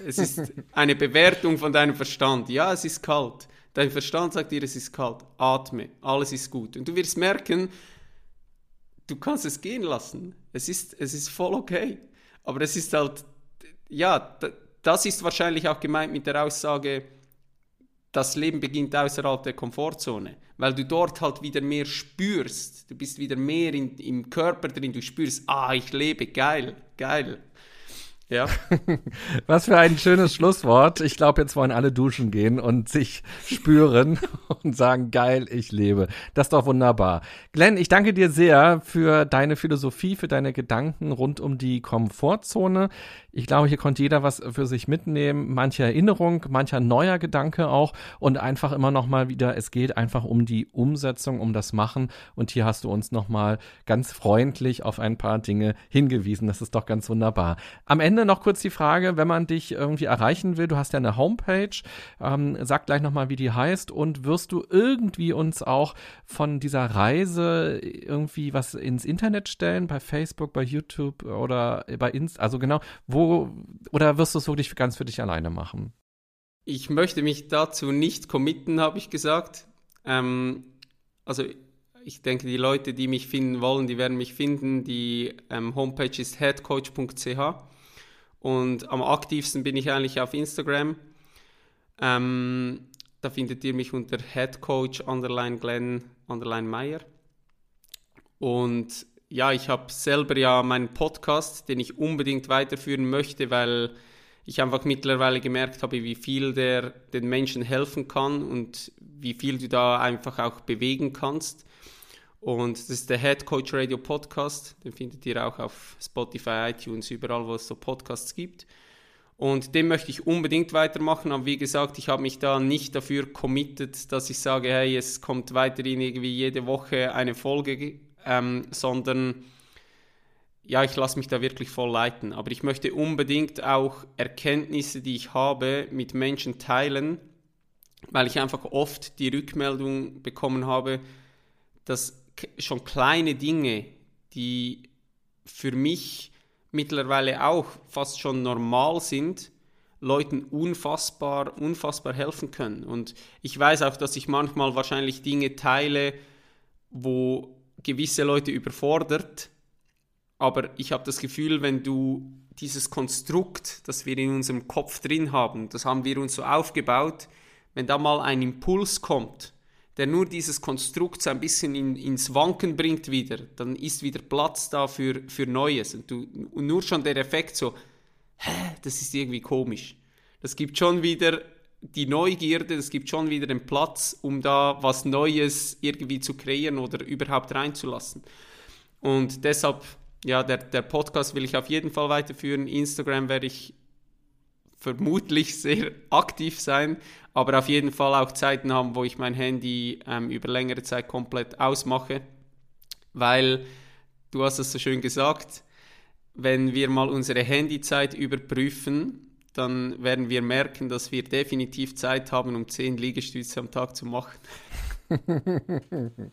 Es ist eine Bewertung von deinem Verstand. Ja, es ist kalt. Dein Verstand sagt dir, es ist kalt. Atme, alles ist gut. Und du wirst merken, du kannst es gehen lassen. Es ist, es ist voll okay. Aber es ist halt, ja, das ist wahrscheinlich auch gemeint mit der Aussage, das Leben beginnt außerhalb der Komfortzone, weil du dort halt wieder mehr spürst. Du bist wieder mehr in, im Körper drin, du spürst, ah, ich lebe, geil, geil. Ja. Was für ein schönes Schlusswort. Ich glaube, jetzt wollen alle duschen gehen und sich spüren und sagen, geil, ich lebe. Das ist doch wunderbar. Glenn, ich danke dir sehr für deine Philosophie, für deine Gedanken rund um die Komfortzone. Ich glaube, hier konnte jeder was für sich mitnehmen, manche Erinnerung, mancher neuer Gedanke auch und einfach immer noch mal wieder, es geht einfach um die Umsetzung, um das Machen und hier hast du uns noch mal ganz freundlich auf ein paar Dinge hingewiesen. Das ist doch ganz wunderbar. Am Ende noch kurz die Frage, wenn man dich irgendwie erreichen will, du hast ja eine Homepage, ähm, sag gleich noch mal, wie die heißt und wirst du irgendwie uns auch von dieser Reise irgendwie was ins Internet stellen, bei Facebook, bei YouTube oder bei Insta, also genau, wo oder wirst du es wirklich ganz für dich alleine machen? Ich möchte mich dazu nicht committen, habe ich gesagt. Ähm, also ich denke, die Leute, die mich finden wollen, die werden mich finden. Die ähm, Homepage ist headcoach.ch und am aktivsten bin ich eigentlich auf Instagram. Ähm, da findet ihr mich unter headcoach underline Glenn underline Meyer. Und ja, ich habe selber ja meinen Podcast, den ich unbedingt weiterführen möchte, weil ich einfach mittlerweile gemerkt habe, wie viel der den Menschen helfen kann und wie viel du da einfach auch bewegen kannst. Und das ist der Head Coach Radio Podcast. Den findet ihr auch auf Spotify, iTunes, überall, wo es so Podcasts gibt. Und den möchte ich unbedingt weitermachen. Aber wie gesagt, ich habe mich da nicht dafür committed, dass ich sage, hey, es kommt weiterhin irgendwie jede Woche eine Folge ähm, sondern ja, ich lasse mich da wirklich voll leiten. Aber ich möchte unbedingt auch Erkenntnisse, die ich habe, mit Menschen teilen, weil ich einfach oft die Rückmeldung bekommen habe, dass schon kleine Dinge, die für mich mittlerweile auch fast schon normal sind, Leuten unfassbar, unfassbar helfen können. Und ich weiß auch, dass ich manchmal wahrscheinlich Dinge teile, wo gewisse Leute überfordert aber ich habe das Gefühl, wenn du dieses Konstrukt, das wir in unserem Kopf drin haben, das haben wir uns so aufgebaut, wenn da mal ein Impuls kommt, der nur dieses Konstrukt so ein bisschen in, ins Wanken bringt wieder, dann ist wieder Platz da für, für Neues. Und, du, und nur schon der Effekt so, hä, das ist irgendwie komisch. Das gibt schon wieder die Neugierde, es gibt schon wieder den Platz, um da was Neues irgendwie zu kreieren oder überhaupt reinzulassen. Und deshalb, ja, der, der Podcast will ich auf jeden Fall weiterführen. Instagram werde ich vermutlich sehr aktiv sein, aber auf jeden Fall auch Zeiten haben, wo ich mein Handy ähm, über längere Zeit komplett ausmache, weil du hast es so schön gesagt, wenn wir mal unsere Handyzeit überprüfen, dann werden wir merken, dass wir definitiv Zeit haben, um 10 Liegestütze am Tag zu machen.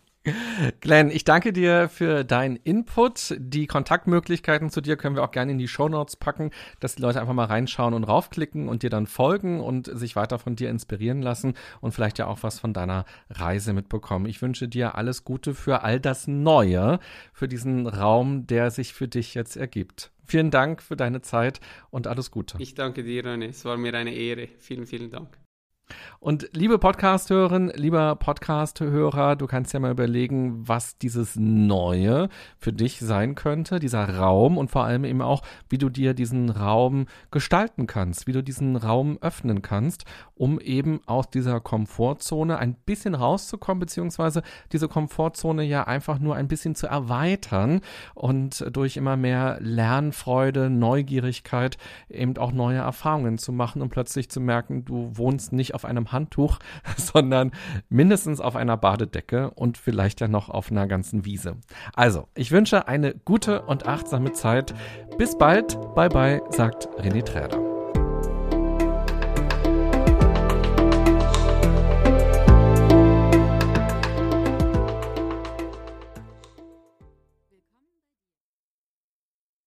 Glenn, ich danke dir für deinen Input. Die Kontaktmöglichkeiten zu dir können wir auch gerne in die Show Notes packen, dass die Leute einfach mal reinschauen und raufklicken und dir dann folgen und sich weiter von dir inspirieren lassen und vielleicht ja auch was von deiner Reise mitbekommen. Ich wünsche dir alles Gute für all das Neue, für diesen Raum, der sich für dich jetzt ergibt. Vielen Dank für deine Zeit und alles Gute. Ich danke dir, René. Es war mir eine Ehre. Vielen, vielen Dank. Und liebe Podcast-Hörerin, lieber Podcast-Hörer, du kannst ja mal überlegen, was dieses Neue für dich sein könnte, dieser Raum und vor allem eben auch, wie du dir diesen Raum gestalten kannst, wie du diesen Raum öffnen kannst, um eben aus dieser Komfortzone ein bisschen rauszukommen, beziehungsweise diese Komfortzone ja einfach nur ein bisschen zu erweitern und durch immer mehr Lernfreude, Neugierigkeit eben auch neue Erfahrungen zu machen und plötzlich zu merken, du wohnst nicht auf einem Handtuch, sondern mindestens auf einer Badedecke und vielleicht ja noch auf einer ganzen Wiese. Also, ich wünsche eine gute und achtsame Zeit. Bis bald. Bye bye, sagt René Träder.